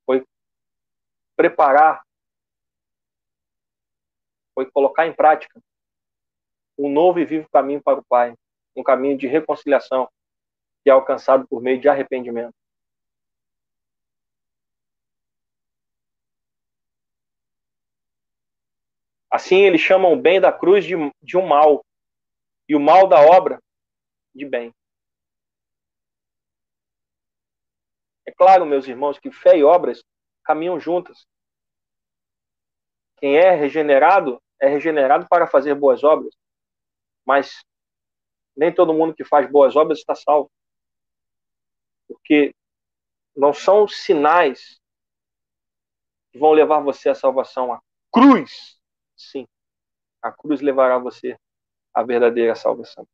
Foi preparar. Foi colocar em prática um novo e vivo caminho para o Pai, um caminho de reconciliação que é alcançado por meio de arrependimento. Assim, eles chamam o bem da cruz de, de um mal e o mal da obra de bem. É claro, meus irmãos, que fé e obras caminham juntas. Quem é regenerado é regenerado para fazer boas obras mas nem todo mundo que faz boas obras está salvo. Porque não são sinais que vão levar você à salvação. A cruz, sim, a cruz levará você à verdadeira salvação.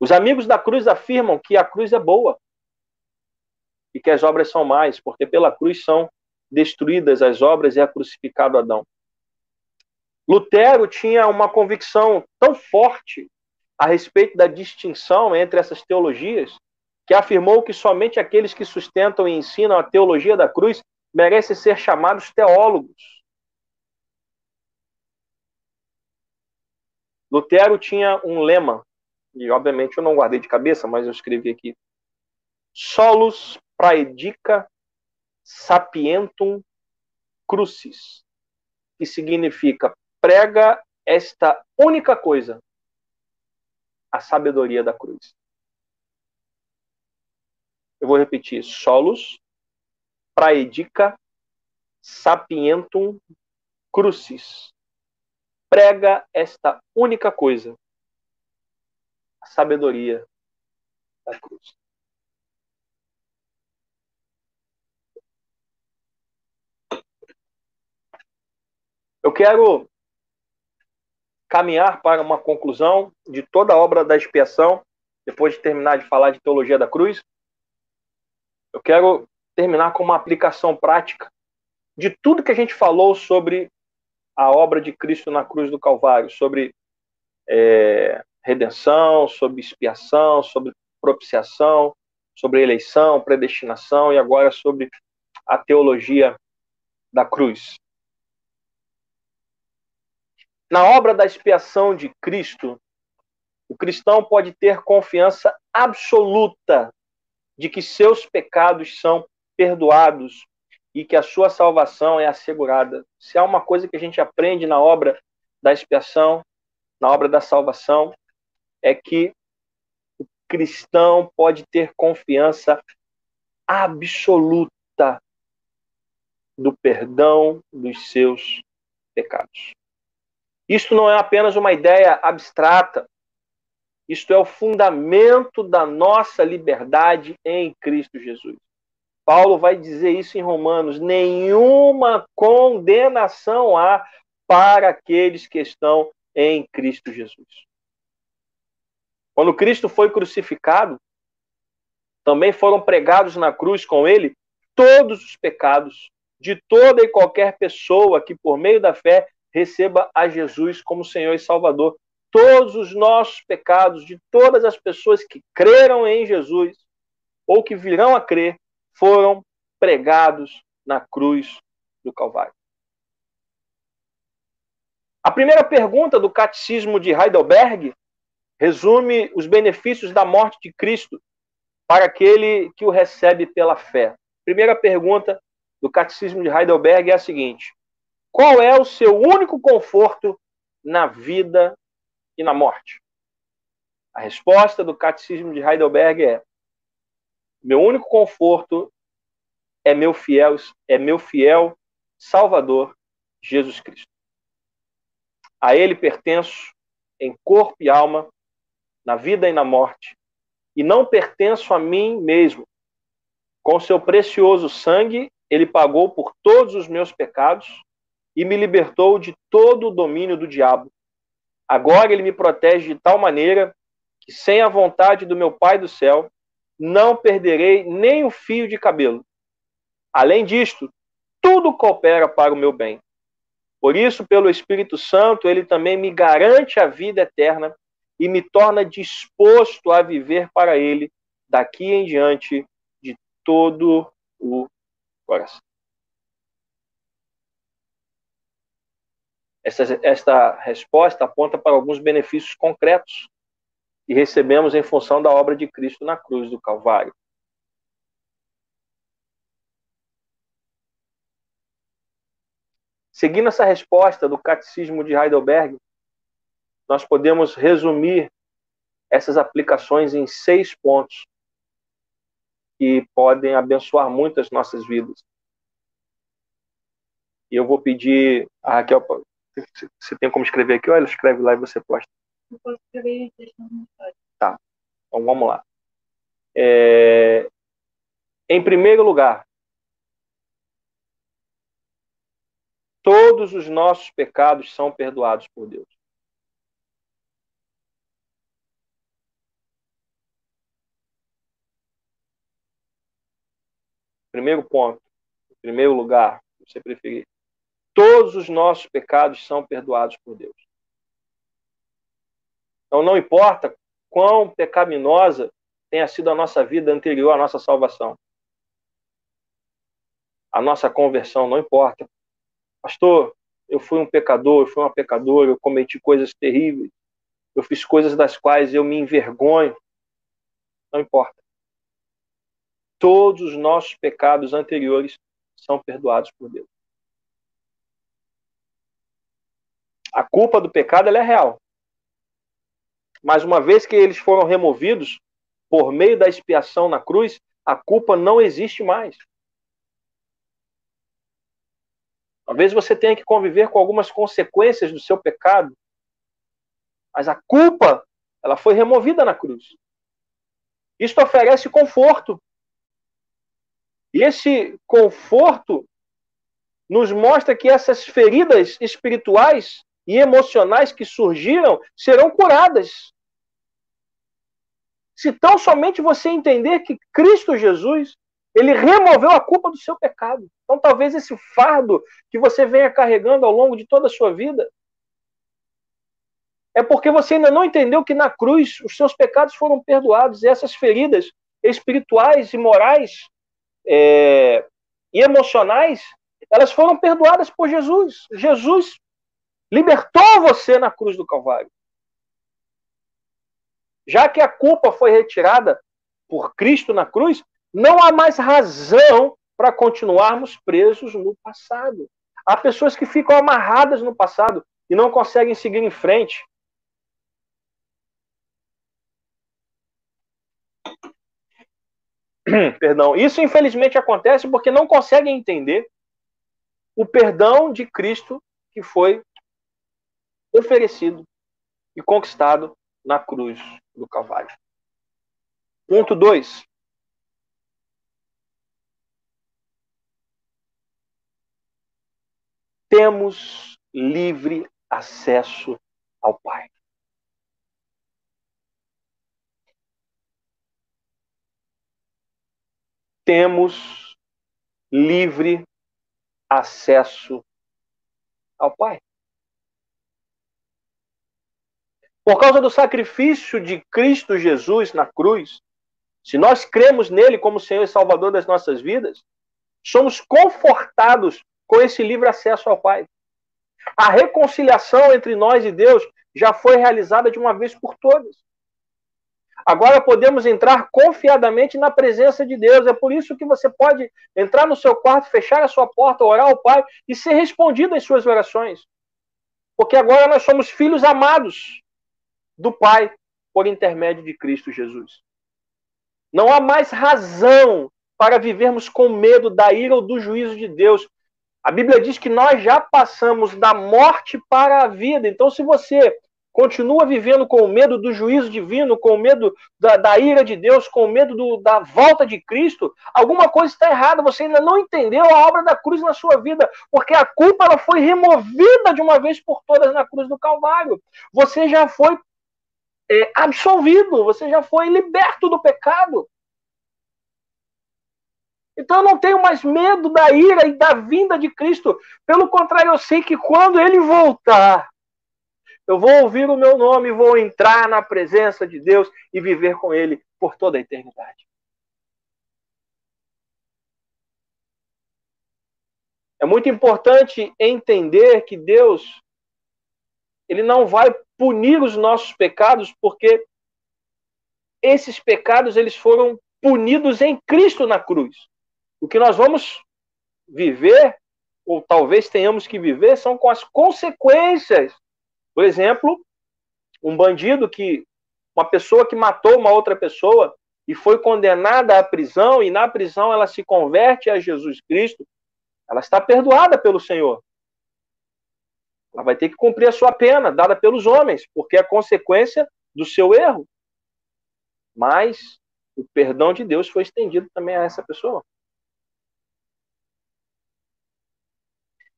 Os amigos da cruz afirmam que a cruz é boa e que as obras são mais, porque pela cruz são destruídas as obras e é crucificado Adão. Lutero tinha uma convicção tão forte a respeito da distinção entre essas teologias que afirmou que somente aqueles que sustentam e ensinam a teologia da cruz merecem ser chamados teólogos. Lutero tinha um lema, e obviamente eu não guardei de cabeça, mas eu escrevi aqui: Solus praedica sapientum crucis, que significa prega esta única coisa: a sabedoria da cruz. Eu vou repetir: solos praedica sapientum crucis. Prega esta única coisa: a sabedoria da cruz. Eu quero caminhar para uma conclusão de toda a obra da expiação, depois de terminar de falar de teologia da cruz, eu quero terminar com uma aplicação prática de tudo que a gente falou sobre a obra de Cristo na cruz do Calvário, sobre é, redenção, sobre expiação, sobre propiciação, sobre eleição, predestinação e agora sobre a teologia da cruz. Na obra da expiação de Cristo, o cristão pode ter confiança absoluta de que seus pecados são perdoados e que a sua salvação é assegurada. Se há uma coisa que a gente aprende na obra da expiação, na obra da salvação, é que o cristão pode ter confiança absoluta do perdão dos seus pecados. Isto não é apenas uma ideia abstrata, isto é o fundamento da nossa liberdade em Cristo Jesus. Paulo vai dizer isso em Romanos: nenhuma condenação há para aqueles que estão em Cristo Jesus. Quando Cristo foi crucificado, também foram pregados na cruz com ele todos os pecados de toda e qualquer pessoa que, por meio da fé, receba a Jesus como Senhor e Salvador. Todos os nossos pecados, de todas as pessoas que creram em Jesus ou que virão a crer, foram pregados na cruz do Calvário. A primeira pergunta do Catecismo de Heidelberg resume os benefícios da morte de Cristo para aquele que o recebe pela fé. Primeira pergunta do Catecismo de Heidelberg é a seguinte: Qual é o seu único conforto na vida e na morte? A resposta do Catecismo de Heidelberg é: meu único conforto é meu fiel, é meu fiel Salvador Jesus Cristo. A ele pertenço em corpo e alma, na vida e na morte, e não pertenço a mim mesmo. Com seu precioso sangue, ele pagou por todos os meus pecados e me libertou de todo o domínio do diabo. Agora ele me protege de tal maneira que, sem a vontade do meu Pai do céu, não perderei nem o fio de cabelo. Além disto, tudo coopera para o meu bem. Por isso, pelo Espírito Santo, ele também me garante a vida eterna e me torna disposto a viver para ele daqui em diante de todo o coração. Esta, esta resposta aponta para alguns benefícios concretos que recebemos em função da obra de Cristo na cruz do Calvário. Seguindo essa resposta do Catecismo de Heidelberg, nós podemos resumir essas aplicações em seis pontos que podem abençoar muito as nossas vidas. E eu vou pedir a Raquel, você tem como escrever aqui? Olha, escreve lá e você posta. Eu posso escrever Tá, então vamos lá. É... Em primeiro lugar, todos os nossos pecados são perdoados por Deus. Primeiro ponto, em primeiro lugar, se você preferir, todos os nossos pecados são perdoados por Deus. Então não importa quão pecaminosa tenha sido a nossa vida anterior à nossa salvação. A nossa conversão não importa. Pastor, eu fui um pecador, eu fui uma pecadora, eu cometi coisas terríveis, eu fiz coisas das quais eu me envergonho. Não importa. Todos os nossos pecados anteriores são perdoados por Deus. A culpa do pecado é real. Mas uma vez que eles foram removidos por meio da expiação na cruz, a culpa não existe mais. Talvez você tenha que conviver com algumas consequências do seu pecado, mas a culpa, ela foi removida na cruz. Isto oferece conforto. E esse conforto nos mostra que essas feridas espirituais e emocionais que surgiram serão curadas. Se tão somente você entender que Cristo Jesus Ele removeu a culpa do seu pecado. Então, talvez esse fardo que você venha carregando ao longo de toda a sua vida é porque você ainda não entendeu que na cruz os seus pecados foram perdoados e essas feridas espirituais e morais é, e emocionais elas foram perdoadas por Jesus. Jesus libertou você na cruz do Calvário. Já que a culpa foi retirada por Cristo na cruz, não há mais razão para continuarmos presos no passado. Há pessoas que ficam amarradas no passado e não conseguem seguir em frente. Perdão. Isso infelizmente acontece porque não conseguem entender o perdão de Cristo que foi oferecido e conquistado na cruz do Calvário. Ponto 2. Temos livre acesso ao Pai. Temos livre acesso ao Pai. Por causa do sacrifício de Cristo Jesus na cruz, se nós cremos nele como Senhor e Salvador das nossas vidas, somos confortados com esse livre acesso ao Pai. A reconciliação entre nós e Deus já foi realizada de uma vez por todas. Agora podemos entrar confiadamente na presença de Deus. É por isso que você pode entrar no seu quarto, fechar a sua porta, orar ao Pai e ser respondido em suas orações. Porque agora nós somos filhos amados do Pai por intermédio de Cristo Jesus. Não há mais razão para vivermos com medo da ira ou do juízo de Deus. A Bíblia diz que nós já passamos da morte para a vida. Então, se você continua vivendo com medo do juízo divino, com medo da, da ira de Deus, com medo do, da volta de Cristo, alguma coisa está errada. Você ainda não entendeu a obra da cruz na sua vida, porque a culpa ela foi removida de uma vez por todas na cruz do Calvário. Você já foi é, absolvido, você já foi liberto do pecado. Então eu não tenho mais medo da ira e da vinda de Cristo. Pelo contrário, eu sei que quando ele voltar, eu vou ouvir o meu nome, vou entrar na presença de Deus e viver com Ele por toda a eternidade. É muito importante entender que Deus ele não vai punir os nossos pecados porque esses pecados eles foram punidos em Cristo na cruz. O que nós vamos viver ou talvez tenhamos que viver são com as consequências por exemplo, um bandido que uma pessoa que matou uma outra pessoa e foi condenada à prisão e na prisão ela se converte a Jesus Cristo, ela está perdoada pelo Senhor. Ela vai ter que cumprir a sua pena dada pelos homens, porque é consequência do seu erro. Mas o perdão de Deus foi estendido também a essa pessoa.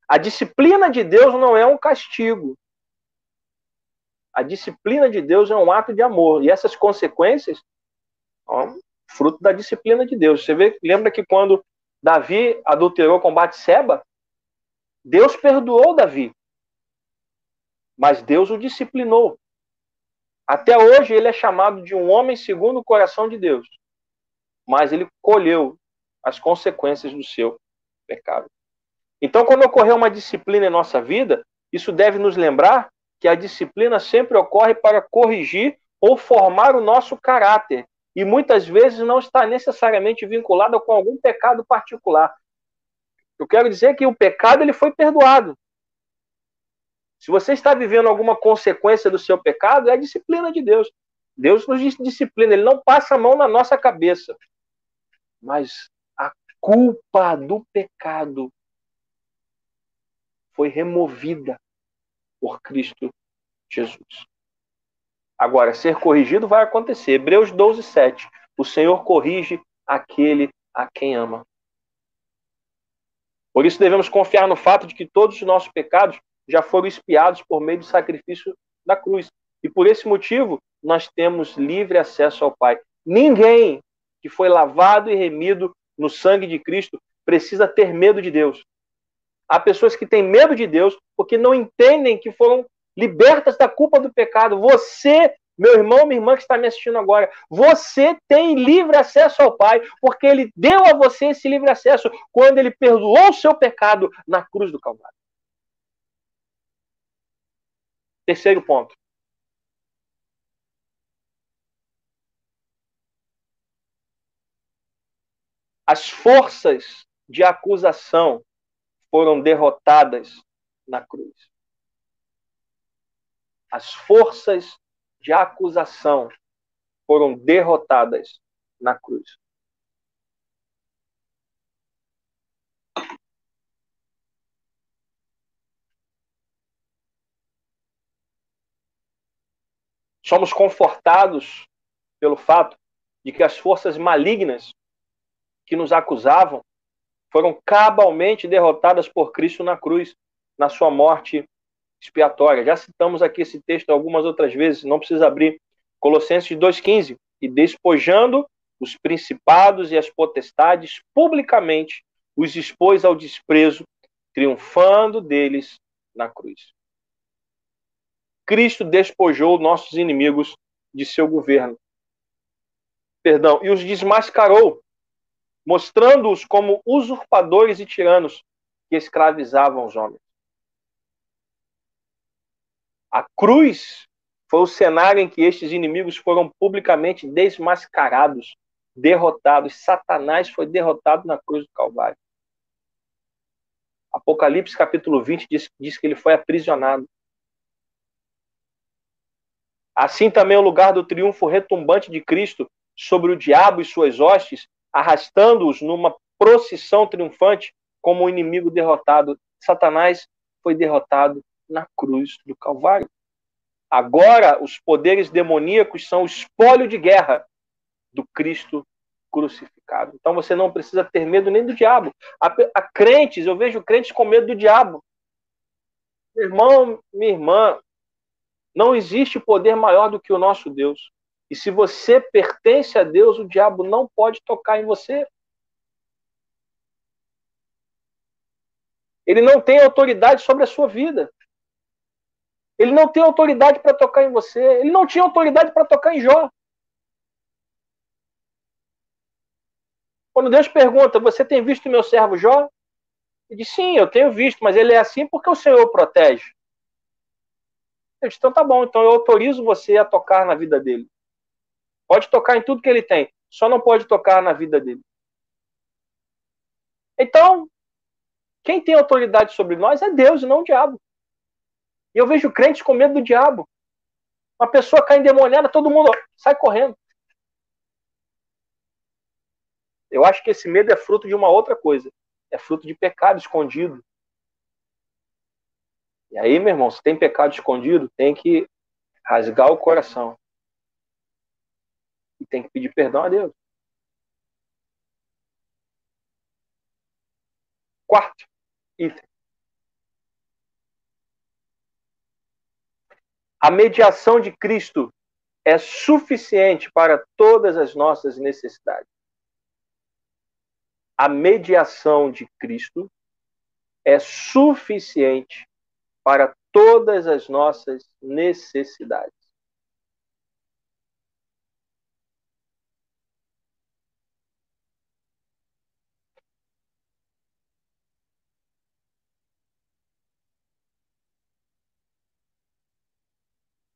A disciplina de Deus não é um castigo, a disciplina de Deus é um ato de amor. E essas consequências ó, fruto da disciplina de Deus. Você vê, lembra que quando Davi adulterou com Batseba, Deus perdoou Davi. Mas Deus o disciplinou. Até hoje ele é chamado de um homem segundo o coração de Deus. Mas ele colheu as consequências do seu pecado. Então, quando ocorrer uma disciplina em nossa vida, isso deve nos lembrar que a disciplina sempre ocorre para corrigir ou formar o nosso caráter e muitas vezes não está necessariamente vinculada com algum pecado particular. Eu quero dizer que o pecado ele foi perdoado. Se você está vivendo alguma consequência do seu pecado, é a disciplina de Deus. Deus nos disciplina, ele não passa a mão na nossa cabeça. Mas a culpa do pecado foi removida por Cristo Jesus. Agora, ser corrigido vai acontecer. Hebreus 12, 7. O Senhor corrige aquele a quem ama. Por isso devemos confiar no fato de que todos os nossos pecados já foram expiados por meio do sacrifício da cruz. E por esse motivo, nós temos livre acesso ao Pai. Ninguém que foi lavado e remido no sangue de Cristo precisa ter medo de Deus. Há pessoas que têm medo de Deus porque não entendem que foram libertas da culpa do pecado. Você, meu irmão, minha irmã que está me assistindo agora, você tem livre acesso ao Pai, porque Ele deu a você esse livre acesso quando Ele perdoou o seu pecado na cruz do Calvário. Terceiro ponto. As forças de acusação foram derrotadas na cruz. As forças de acusação foram derrotadas na cruz. Somos confortados pelo fato de que as forças malignas que nos acusavam foram cabalmente derrotadas por Cristo na cruz, na sua morte expiatória. Já citamos aqui esse texto algumas outras vezes, não precisa abrir. Colossenses 2,15. E despojando os principados e as potestades publicamente, os expôs ao desprezo, triunfando deles na cruz. Cristo despojou nossos inimigos de seu governo. Perdão, e os desmascarou mostrando-os como usurpadores e tiranos que escravizavam os homens. A cruz foi o cenário em que estes inimigos foram publicamente desmascarados, derrotados. Satanás foi derrotado na cruz do Calvário. Apocalipse capítulo 20 diz, diz que ele foi aprisionado. Assim também o lugar do triunfo retumbante de Cristo sobre o diabo e suas hostes arrastando-os numa procissão triunfante como um inimigo derrotado. Satanás foi derrotado na cruz do Calvário. Agora, os poderes demoníacos são o espólio de guerra do Cristo crucificado. Então você não precisa ter medo nem do diabo. Há crentes, eu vejo crentes com medo do diabo. Meu irmão, minha irmã, não existe poder maior do que o nosso Deus. E se você pertence a Deus, o diabo não pode tocar em você. Ele não tem autoridade sobre a sua vida. Ele não tem autoridade para tocar em você. Ele não tinha autoridade para tocar em Jó. Quando Deus pergunta, você tem visto meu servo Jó? Ele diz, sim, eu tenho visto, mas ele é assim porque o Senhor o protege. Eu disse, então tá bom, então eu autorizo você a tocar na vida dele. Pode tocar em tudo que ele tem, só não pode tocar na vida dele. Então, quem tem autoridade sobre nós é Deus e não o diabo. E eu vejo crentes com medo do diabo. Uma pessoa cai endemoniada, todo mundo sai correndo. Eu acho que esse medo é fruto de uma outra coisa. É fruto de pecado escondido. E aí, meu irmão, se tem pecado escondido, tem que rasgar o coração e tem que pedir perdão a Deus. Quarto item. A mediação de Cristo é suficiente para todas as nossas necessidades. A mediação de Cristo é suficiente para todas as nossas necessidades.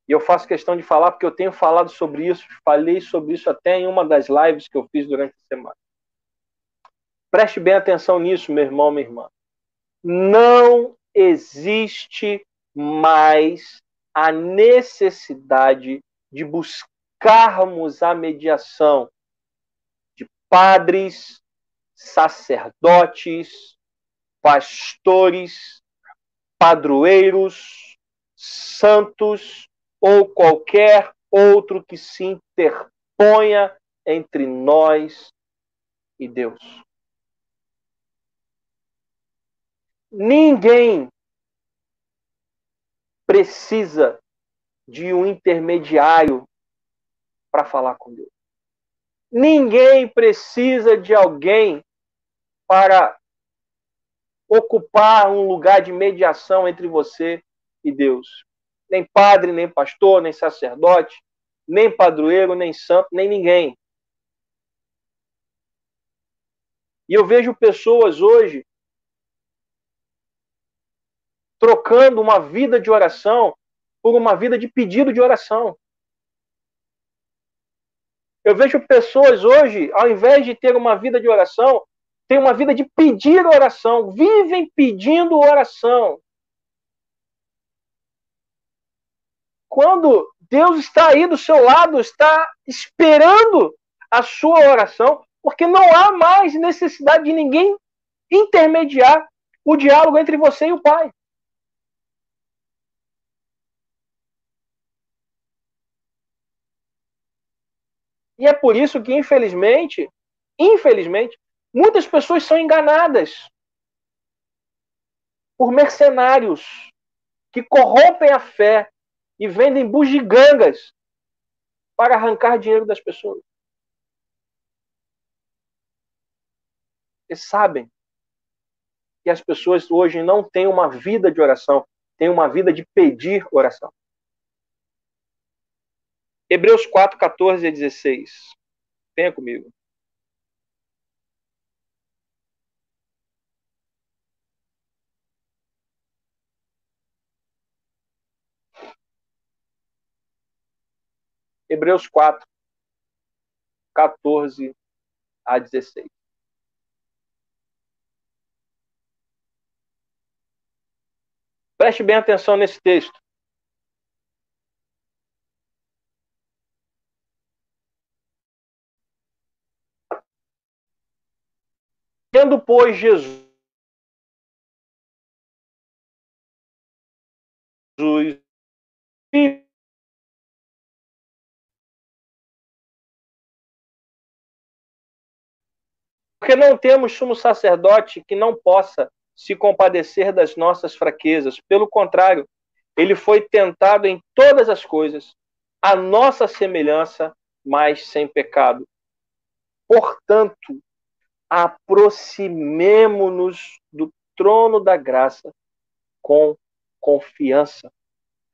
E eu faço questão de falar porque eu tenho falado sobre isso, falei sobre isso até em uma das lives que eu fiz durante a semana. Preste bem atenção nisso, meu irmão, minha irmã. Não existe mais a necessidade de buscarmos a mediação de padres, sacerdotes, pastores, padroeiros, santos, ou qualquer outro que se interponha entre nós e Deus. Ninguém precisa de um intermediário para falar com Deus. Ninguém precisa de alguém para ocupar um lugar de mediação entre você e Deus. Nem padre, nem pastor, nem sacerdote, nem padroeiro, nem santo, nem ninguém. E eu vejo pessoas hoje trocando uma vida de oração por uma vida de pedido de oração. Eu vejo pessoas hoje, ao invés de ter uma vida de oração, tem uma vida de pedir oração, vivem pedindo oração. Quando Deus está aí do seu lado, está esperando a sua oração, porque não há mais necessidade de ninguém intermediar o diálogo entre você e o Pai. E é por isso que, infelizmente, infelizmente, muitas pessoas são enganadas por mercenários que corrompem a fé e vendem bugigangas para arrancar dinheiro das pessoas. Eles sabem que as pessoas hoje não têm uma vida de oração, têm uma vida de pedir oração. Hebreus 4, 14 e 16. Venha comigo. Hebreus 4, 14 a 16. Preste bem atenção nesse texto. Tendo, pois, Jesus Porque não temos sumo sacerdote que não possa se compadecer das nossas fraquezas. Pelo contrário, ele foi tentado em todas as coisas, a nossa semelhança, mas sem pecado. Portanto, aproximemo-nos do trono da graça com confiança,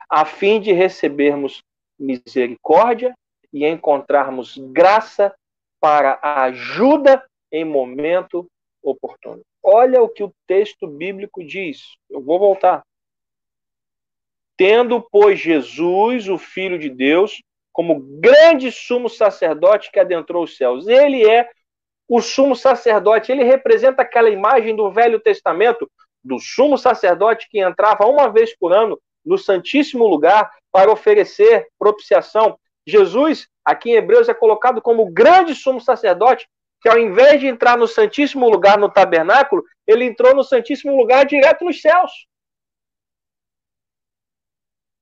a fim de recebermos misericórdia e encontrarmos graça para a ajuda em momento oportuno. Olha o que o texto bíblico diz. Eu vou voltar. Tendo, pois, Jesus, o Filho de Deus, como grande sumo sacerdote que adentrou os céus. Ele é o sumo sacerdote, ele representa aquela imagem do Velho Testamento, do sumo sacerdote que entrava uma vez por ano no Santíssimo Lugar para oferecer propiciação. Jesus, aqui em Hebreus, é colocado como grande sumo sacerdote que ao invés de entrar no Santíssimo Lugar no tabernáculo, ele entrou no Santíssimo Lugar direto nos céus.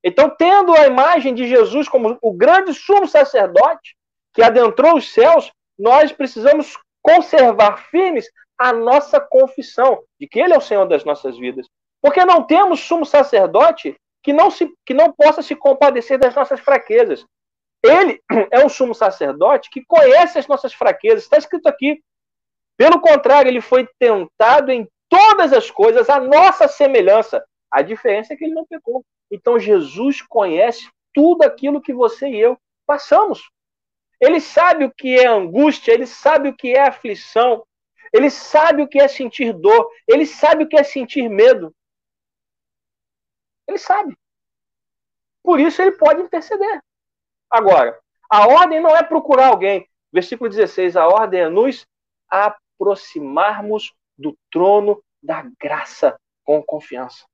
Então, tendo a imagem de Jesus como o grande sumo sacerdote que adentrou os céus, nós precisamos conservar firmes a nossa confissão de que Ele é o Senhor das nossas vidas. Porque não temos sumo sacerdote que não, se, que não possa se compadecer das nossas fraquezas. Ele é um sumo sacerdote que conhece as nossas fraquezas. Está escrito aqui. Pelo contrário, ele foi tentado em todas as coisas, a nossa semelhança. A diferença é que ele não pecou. Então, Jesus conhece tudo aquilo que você e eu passamos. Ele sabe o que é angústia, ele sabe o que é aflição, ele sabe o que é sentir dor, ele sabe o que é sentir medo. Ele sabe. Por isso ele pode interceder. Agora, a ordem não é procurar alguém. Versículo 16: a ordem é nos aproximarmos do trono da graça com confiança.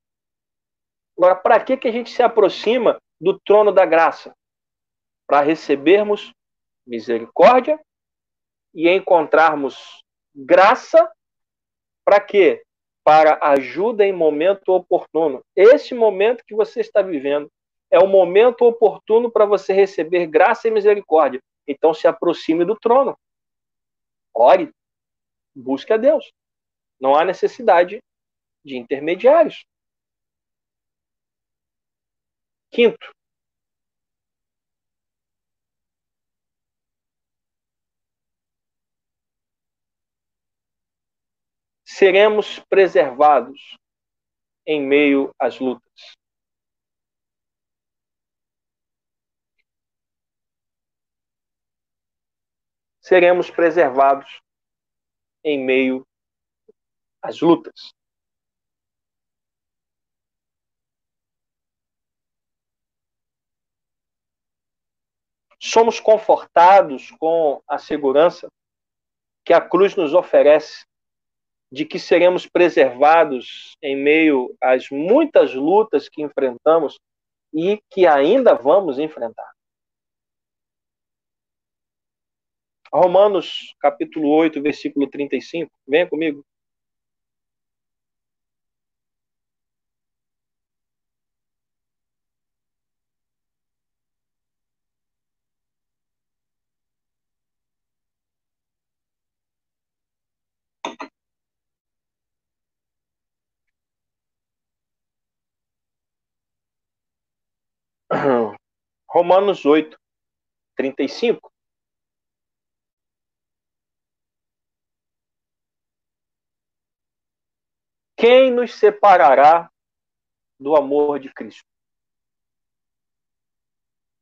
Agora, para que, que a gente se aproxima do trono da graça? Para recebermos misericórdia e encontrarmos graça para quê? Para ajuda em momento oportuno. Esse momento que você está vivendo é o momento oportuno para você receber graça e misericórdia. Então se aproxime do trono. Ore. Busque a Deus. Não há necessidade de intermediários. Quinto, seremos preservados em meio às lutas. Seremos preservados em meio às lutas. Somos confortados com a segurança que a cruz nos oferece de que seremos preservados em meio às muitas lutas que enfrentamos e que ainda vamos enfrentar. Romanos capítulo 8, versículo 35. Venha comigo. Romanos 8, 35. Quem nos separará do amor de Cristo?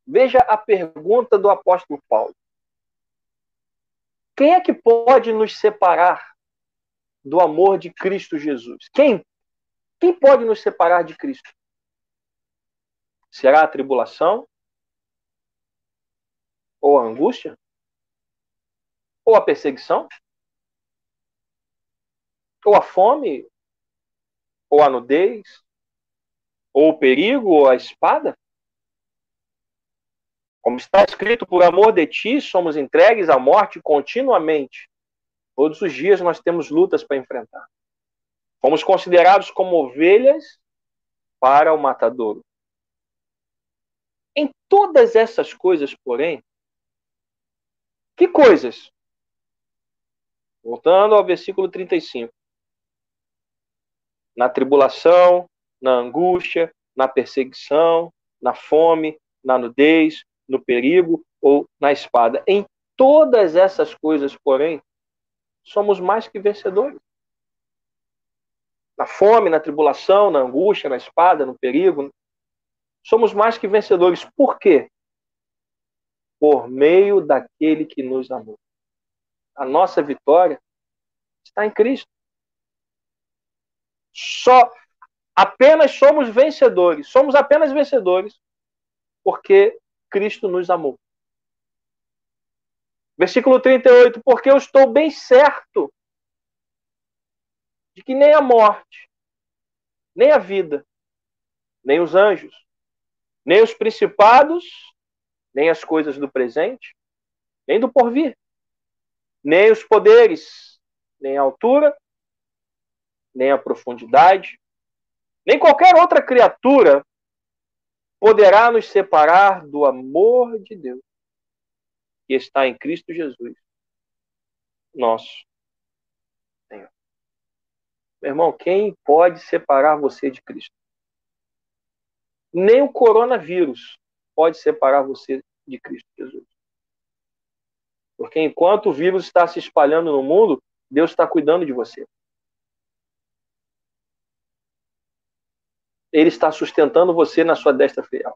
Veja a pergunta do apóstolo Paulo. Quem é que pode nos separar do amor de Cristo Jesus? Quem? Quem pode nos separar de Cristo? Será a tribulação? Ou a angústia? Ou a perseguição? Ou a fome? Ou a nudez? Ou o perigo? Ou a espada? Como está escrito, por amor de ti somos entregues à morte continuamente. Todos os dias nós temos lutas para enfrentar. Fomos considerados como ovelhas para o matadouro. Em todas essas coisas, porém, que coisas? Voltando ao versículo 35. Na tribulação, na angústia, na perseguição, na fome, na nudez, no perigo ou na espada. Em todas essas coisas, porém, somos mais que vencedores. Na fome, na tribulação, na angústia, na espada, no perigo, somos mais que vencedores. Por quê? Por meio daquele que nos amou. A nossa vitória está em Cristo. Só apenas somos vencedores. Somos apenas vencedores porque Cristo nos amou. Versículo 38, porque eu estou bem certo de que nem a morte, nem a vida, nem os anjos, nem os principados, nem as coisas do presente, nem do porvir, nem os poderes, nem a altura, nem a profundidade, nem qualquer outra criatura poderá nos separar do amor de Deus que está em Cristo Jesus, nosso Senhor. Meu irmão, quem pode separar você de Cristo? Nem o coronavírus pode separar você de Cristo Jesus. Porque enquanto o vírus está se espalhando no mundo, Deus está cuidando de você. Ele está sustentando você na sua destra fiel.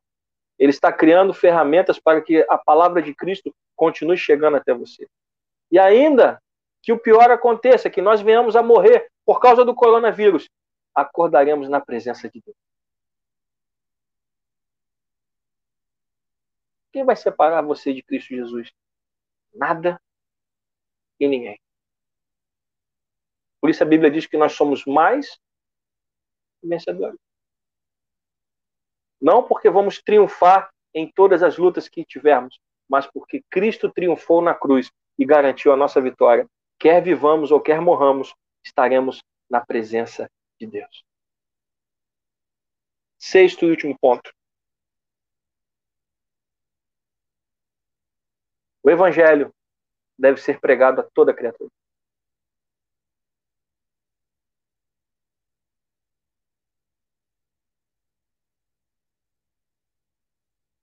Ele está criando ferramentas para que a palavra de Cristo continue chegando até você. E ainda que o pior aconteça, que nós venhamos a morrer por causa do coronavírus, acordaremos na presença de Deus. Quem vai separar você de Cristo Jesus? Nada e ninguém. Por isso a Bíblia diz que nós somos mais vencedores. Não porque vamos triunfar em todas as lutas que tivermos, mas porque Cristo triunfou na cruz e garantiu a nossa vitória. Quer vivamos ou quer morramos, estaremos na presença de Deus. Sexto e último ponto. O evangelho deve ser pregado a toda criatura.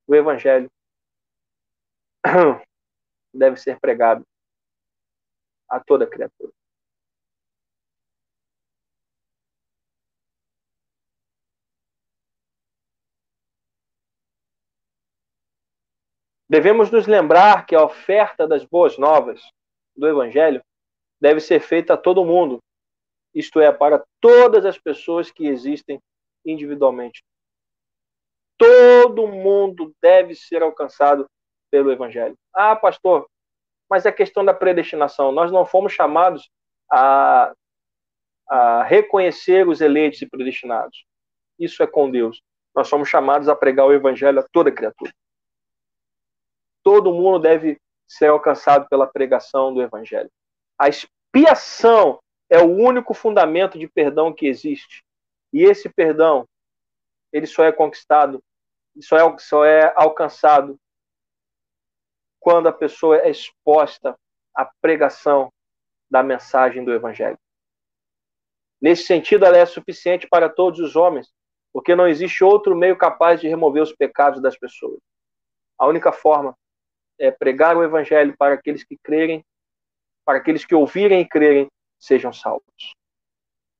O evangelho deve ser pregado a toda criatura. Devemos nos lembrar que a oferta das boas novas do Evangelho deve ser feita a todo mundo, isto é, para todas as pessoas que existem individualmente. Todo mundo deve ser alcançado pelo Evangelho. Ah, pastor, mas é questão da predestinação. Nós não fomos chamados a, a reconhecer os eleitos e predestinados. Isso é com Deus. Nós somos chamados a pregar o Evangelho a toda criatura todo mundo deve ser alcançado pela pregação do Evangelho. A expiação é o único fundamento de perdão que existe. E esse perdão, ele só é conquistado, só é, só é alcançado quando a pessoa é exposta à pregação da mensagem do Evangelho. Nesse sentido, ela é suficiente para todos os homens, porque não existe outro meio capaz de remover os pecados das pessoas. A única forma é, pregar o evangelho para aqueles que crerem, para aqueles que ouvirem e crerem, sejam salvos.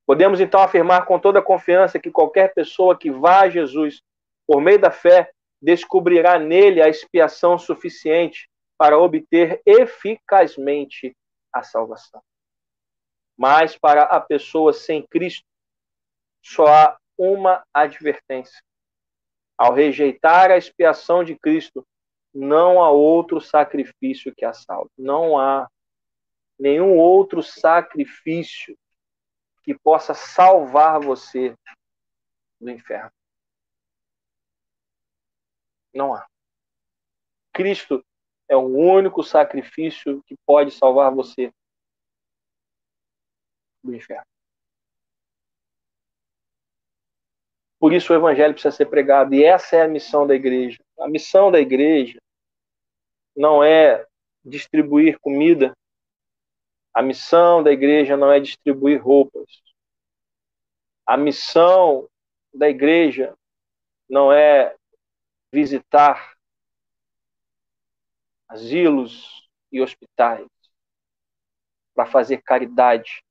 Podemos então afirmar com toda confiança que qualquer pessoa que vá a Jesus por meio da fé descobrirá nele a expiação suficiente para obter eficazmente a salvação. Mas para a pessoa sem Cristo, só há uma advertência. Ao rejeitar a expiação de Cristo, não há outro sacrifício que a salve. Não há nenhum outro sacrifício que possa salvar você do inferno. Não há. Cristo é o único sacrifício que pode salvar você do inferno. Por isso o evangelho precisa ser pregado. E essa é a missão da igreja. A missão da igreja não é distribuir comida. A missão da igreja não é distribuir roupas. A missão da igreja não é visitar asilos e hospitais para fazer caridade.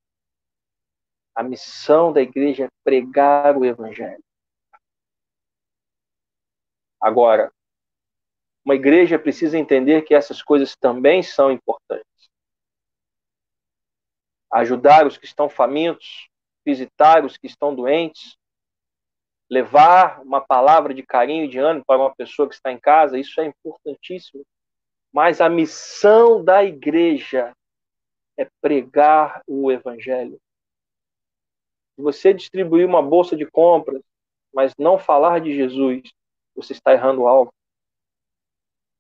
A missão da igreja é pregar o evangelho. Agora, uma igreja precisa entender que essas coisas também são importantes. Ajudar os que estão famintos, visitar os que estão doentes, levar uma palavra de carinho e de ânimo para uma pessoa que está em casa, isso é importantíssimo. Mas a missão da igreja é pregar o evangelho. Se você distribuir uma bolsa de compras, mas não falar de Jesus, você está errando algo.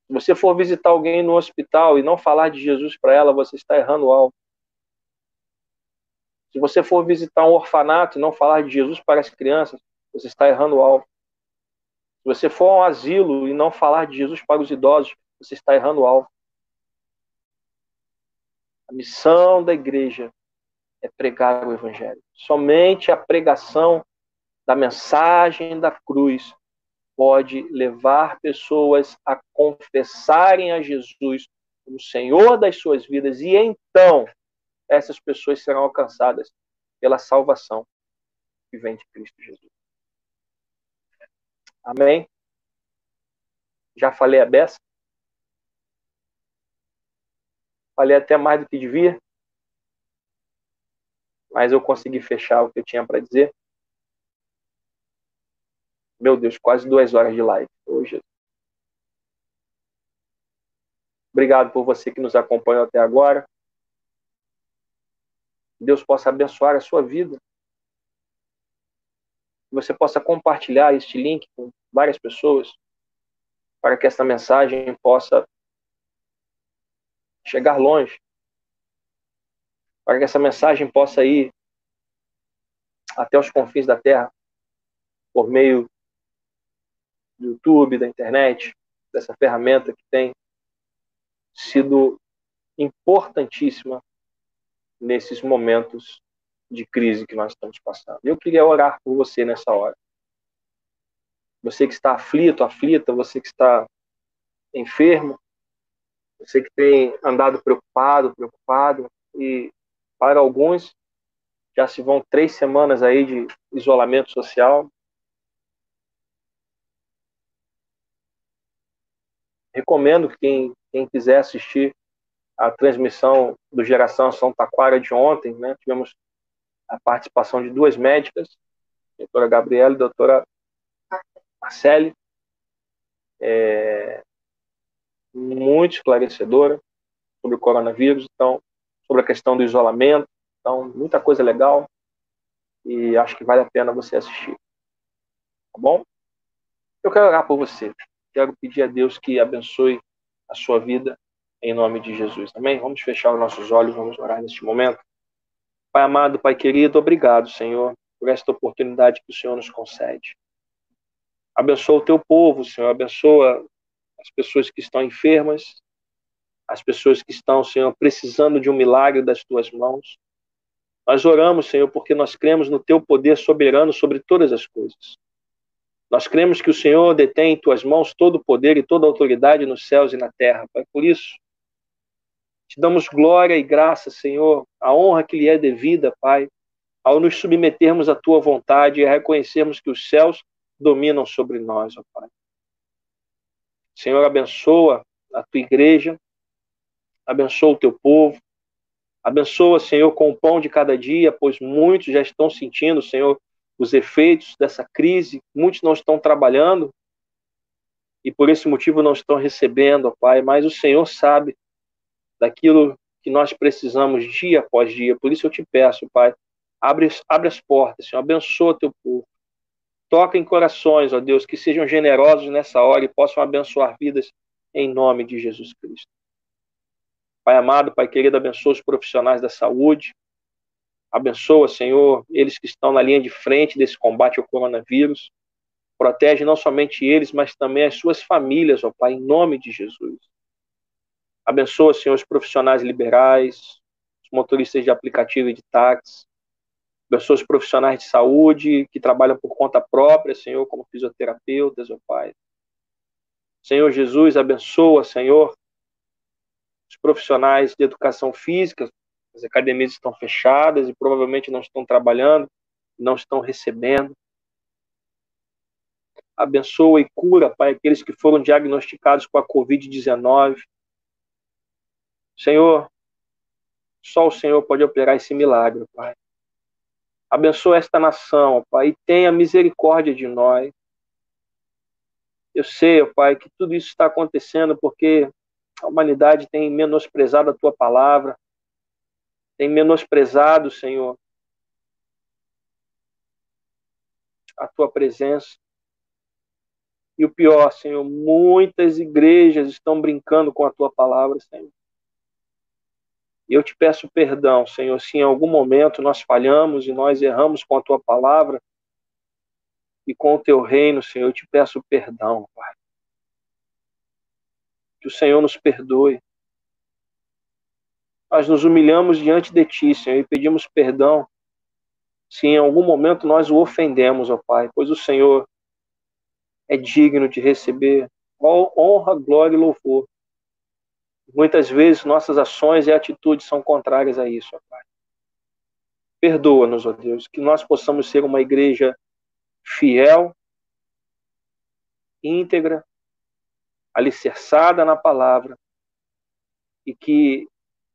Se você for visitar alguém no hospital e não falar de Jesus para ela, você está errando algo. Se você for visitar um orfanato e não falar de Jesus para as crianças, você está errando algo. Se você for a um asilo e não falar de Jesus para os idosos, você está errando algo. A missão da igreja é pregar o evangelho. Somente a pregação da mensagem da cruz pode levar pessoas a confessarem a Jesus como Senhor das suas vidas e então essas pessoas serão alcançadas pela salvação que vem de Cristo Jesus. Amém? Já falei a beça? Falei até mais do que devia, mas eu consegui fechar o que eu tinha para dizer. Meu Deus, quase duas horas de live hoje. Obrigado por você que nos acompanhou até agora. Deus possa abençoar a sua vida. Que você possa compartilhar este link com várias pessoas para que essa mensagem possa chegar longe. Para que essa mensagem possa ir até os confins da terra por meio do YouTube, da internet, dessa ferramenta que tem sido importantíssima nesses momentos de crise que nós estamos passando. Eu queria orar por você nessa hora. Você que está aflito, aflita, você que está enfermo, você que tem andado preocupado, preocupado, e para alguns já se vão três semanas aí de isolamento social, recomendo que quem, quem quiser assistir a transmissão do Geração São Taquara de ontem, né? Tivemos a participação de duas médicas, a doutora Gabriela e a doutora Marcele, é, muito esclarecedora sobre o coronavírus, então, sobre a questão do isolamento, então, muita coisa legal e acho que vale a pena você assistir. Tá bom? Eu quero orar por você. Quero pedir a Deus que abençoe a sua vida em nome de Jesus. Amém? Vamos fechar os nossos olhos, vamos orar neste momento. Pai amado, Pai querido, obrigado, Senhor, por esta oportunidade que o Senhor nos concede. Abençoa o teu povo, Senhor, abençoa as pessoas que estão enfermas, as pessoas que estão, Senhor, precisando de um milagre das tuas mãos. Nós oramos, Senhor, porque nós cremos no teu poder soberano sobre todas as coisas. Nós cremos que o Senhor detém em tuas mãos todo o poder e toda a autoridade nos céus e na terra, Pai. Por isso, te damos glória e graça, Senhor, a honra que lhe é devida, Pai, ao nos submetermos à tua vontade e a reconhecermos que os céus dominam sobre nós, ó Pai. Senhor, abençoa a tua igreja, abençoa o teu povo, abençoa, Senhor, com o pão de cada dia, pois muitos já estão sentindo, Senhor, os efeitos dessa crise, muitos não estão trabalhando e por esse motivo não estão recebendo, ó Pai, mas o Senhor sabe daquilo que nós precisamos dia após dia. Por isso eu te peço, Pai, abre, abre as portas, Senhor, abençoa teu povo. Toca em corações, ó Deus, que sejam generosos nessa hora e possam abençoar vidas em nome de Jesus Cristo. Pai amado, Pai querido, abençoa os profissionais da saúde. Abençoa, Senhor, eles que estão na linha de frente desse combate ao coronavírus. Protege não somente eles, mas também as suas famílias, ó Pai, em nome de Jesus. Abençoa, Senhor, os profissionais liberais, os motoristas de aplicativo e de táxi. Abençoa os profissionais de saúde que trabalham por conta própria, Senhor, como fisioterapeutas, ó Pai. Senhor Jesus, abençoa, Senhor, os profissionais de educação física. As academias estão fechadas e provavelmente não estão trabalhando, não estão recebendo. Abençoa e cura, Pai, aqueles que foram diagnosticados com a Covid-19. Senhor, só o Senhor pode operar esse milagre, Pai. Abençoa esta nação, Pai, e tenha misericórdia de nós. Eu sei, Pai, que tudo isso está acontecendo porque a humanidade tem menosprezado a tua palavra, tem menosprezado, Senhor, a tua presença. E o pior, Senhor, muitas igrejas estão brincando com a tua palavra, Senhor. E eu te peço perdão, Senhor, se em algum momento nós falhamos e nós erramos com a tua palavra e com o teu reino, Senhor, eu te peço perdão, Pai. Que o Senhor nos perdoe. Nós nos humilhamos diante de Ti, Senhor, e pedimos perdão se em algum momento nós o ofendemos, ó Pai, pois o Senhor é digno de receber honra, glória e louvor Muitas vezes nossas ações e atitudes são contrárias a isso, ó Pai. Perdoa-nos, ó Deus, que nós possamos ser uma igreja fiel, íntegra, alicerçada na palavra e que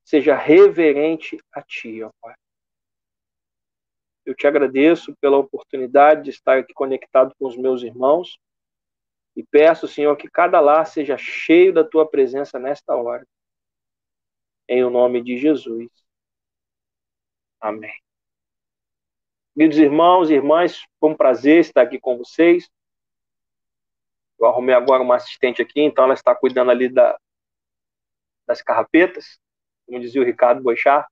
seja reverente a Ti, ó Pai. Eu te agradeço pela oportunidade de estar aqui conectado com os meus irmãos e peço, Senhor, que cada lar seja cheio da tua presença nesta hora. Em o nome de Jesus. Amém. Queridos irmãos e irmãs, foi um prazer estar aqui com vocês. Eu arrumei agora uma assistente aqui, então ela está cuidando ali da, das carrapetas, como dizia o Ricardo Boixá,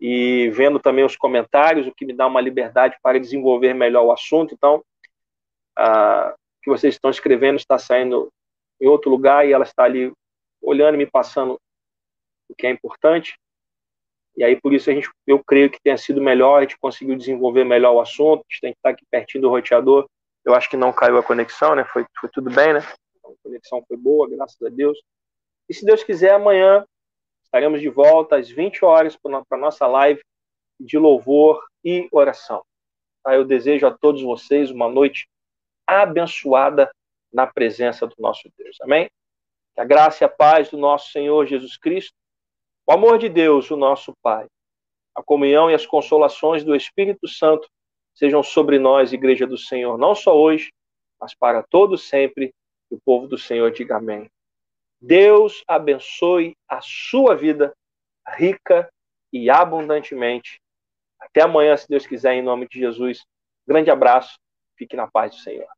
e vendo também os comentários, o que me dá uma liberdade para desenvolver melhor o assunto. Então, a, que vocês estão escrevendo está saindo em outro lugar e ela está ali olhando e me passando o que é importante. E aí, por isso, a gente, eu creio que tenha sido melhor, a gente conseguiu desenvolver melhor o assunto, a gente tem que estar aqui pertinho do roteador. Eu acho que não caiu a conexão, né? Foi, foi tudo bem, né? A conexão foi boa, graças a Deus. E se Deus quiser, amanhã estaremos de volta às 20 horas para a nossa live de louvor e oração. Tá? Eu desejo a todos vocês uma noite abençoada na presença do nosso Deus. Amém? Que a graça e a paz do nosso Senhor Jesus Cristo, o amor de Deus, o nosso Pai, a comunhão e as consolações do Espírito Santo sejam sobre nós, Igreja do Senhor, não só hoje, mas para todos sempre. o povo do Senhor diga amém. Deus abençoe a sua vida rica e abundantemente. Até amanhã, se Deus quiser, em nome de Jesus. Grande abraço. Fique na paz do Senhor.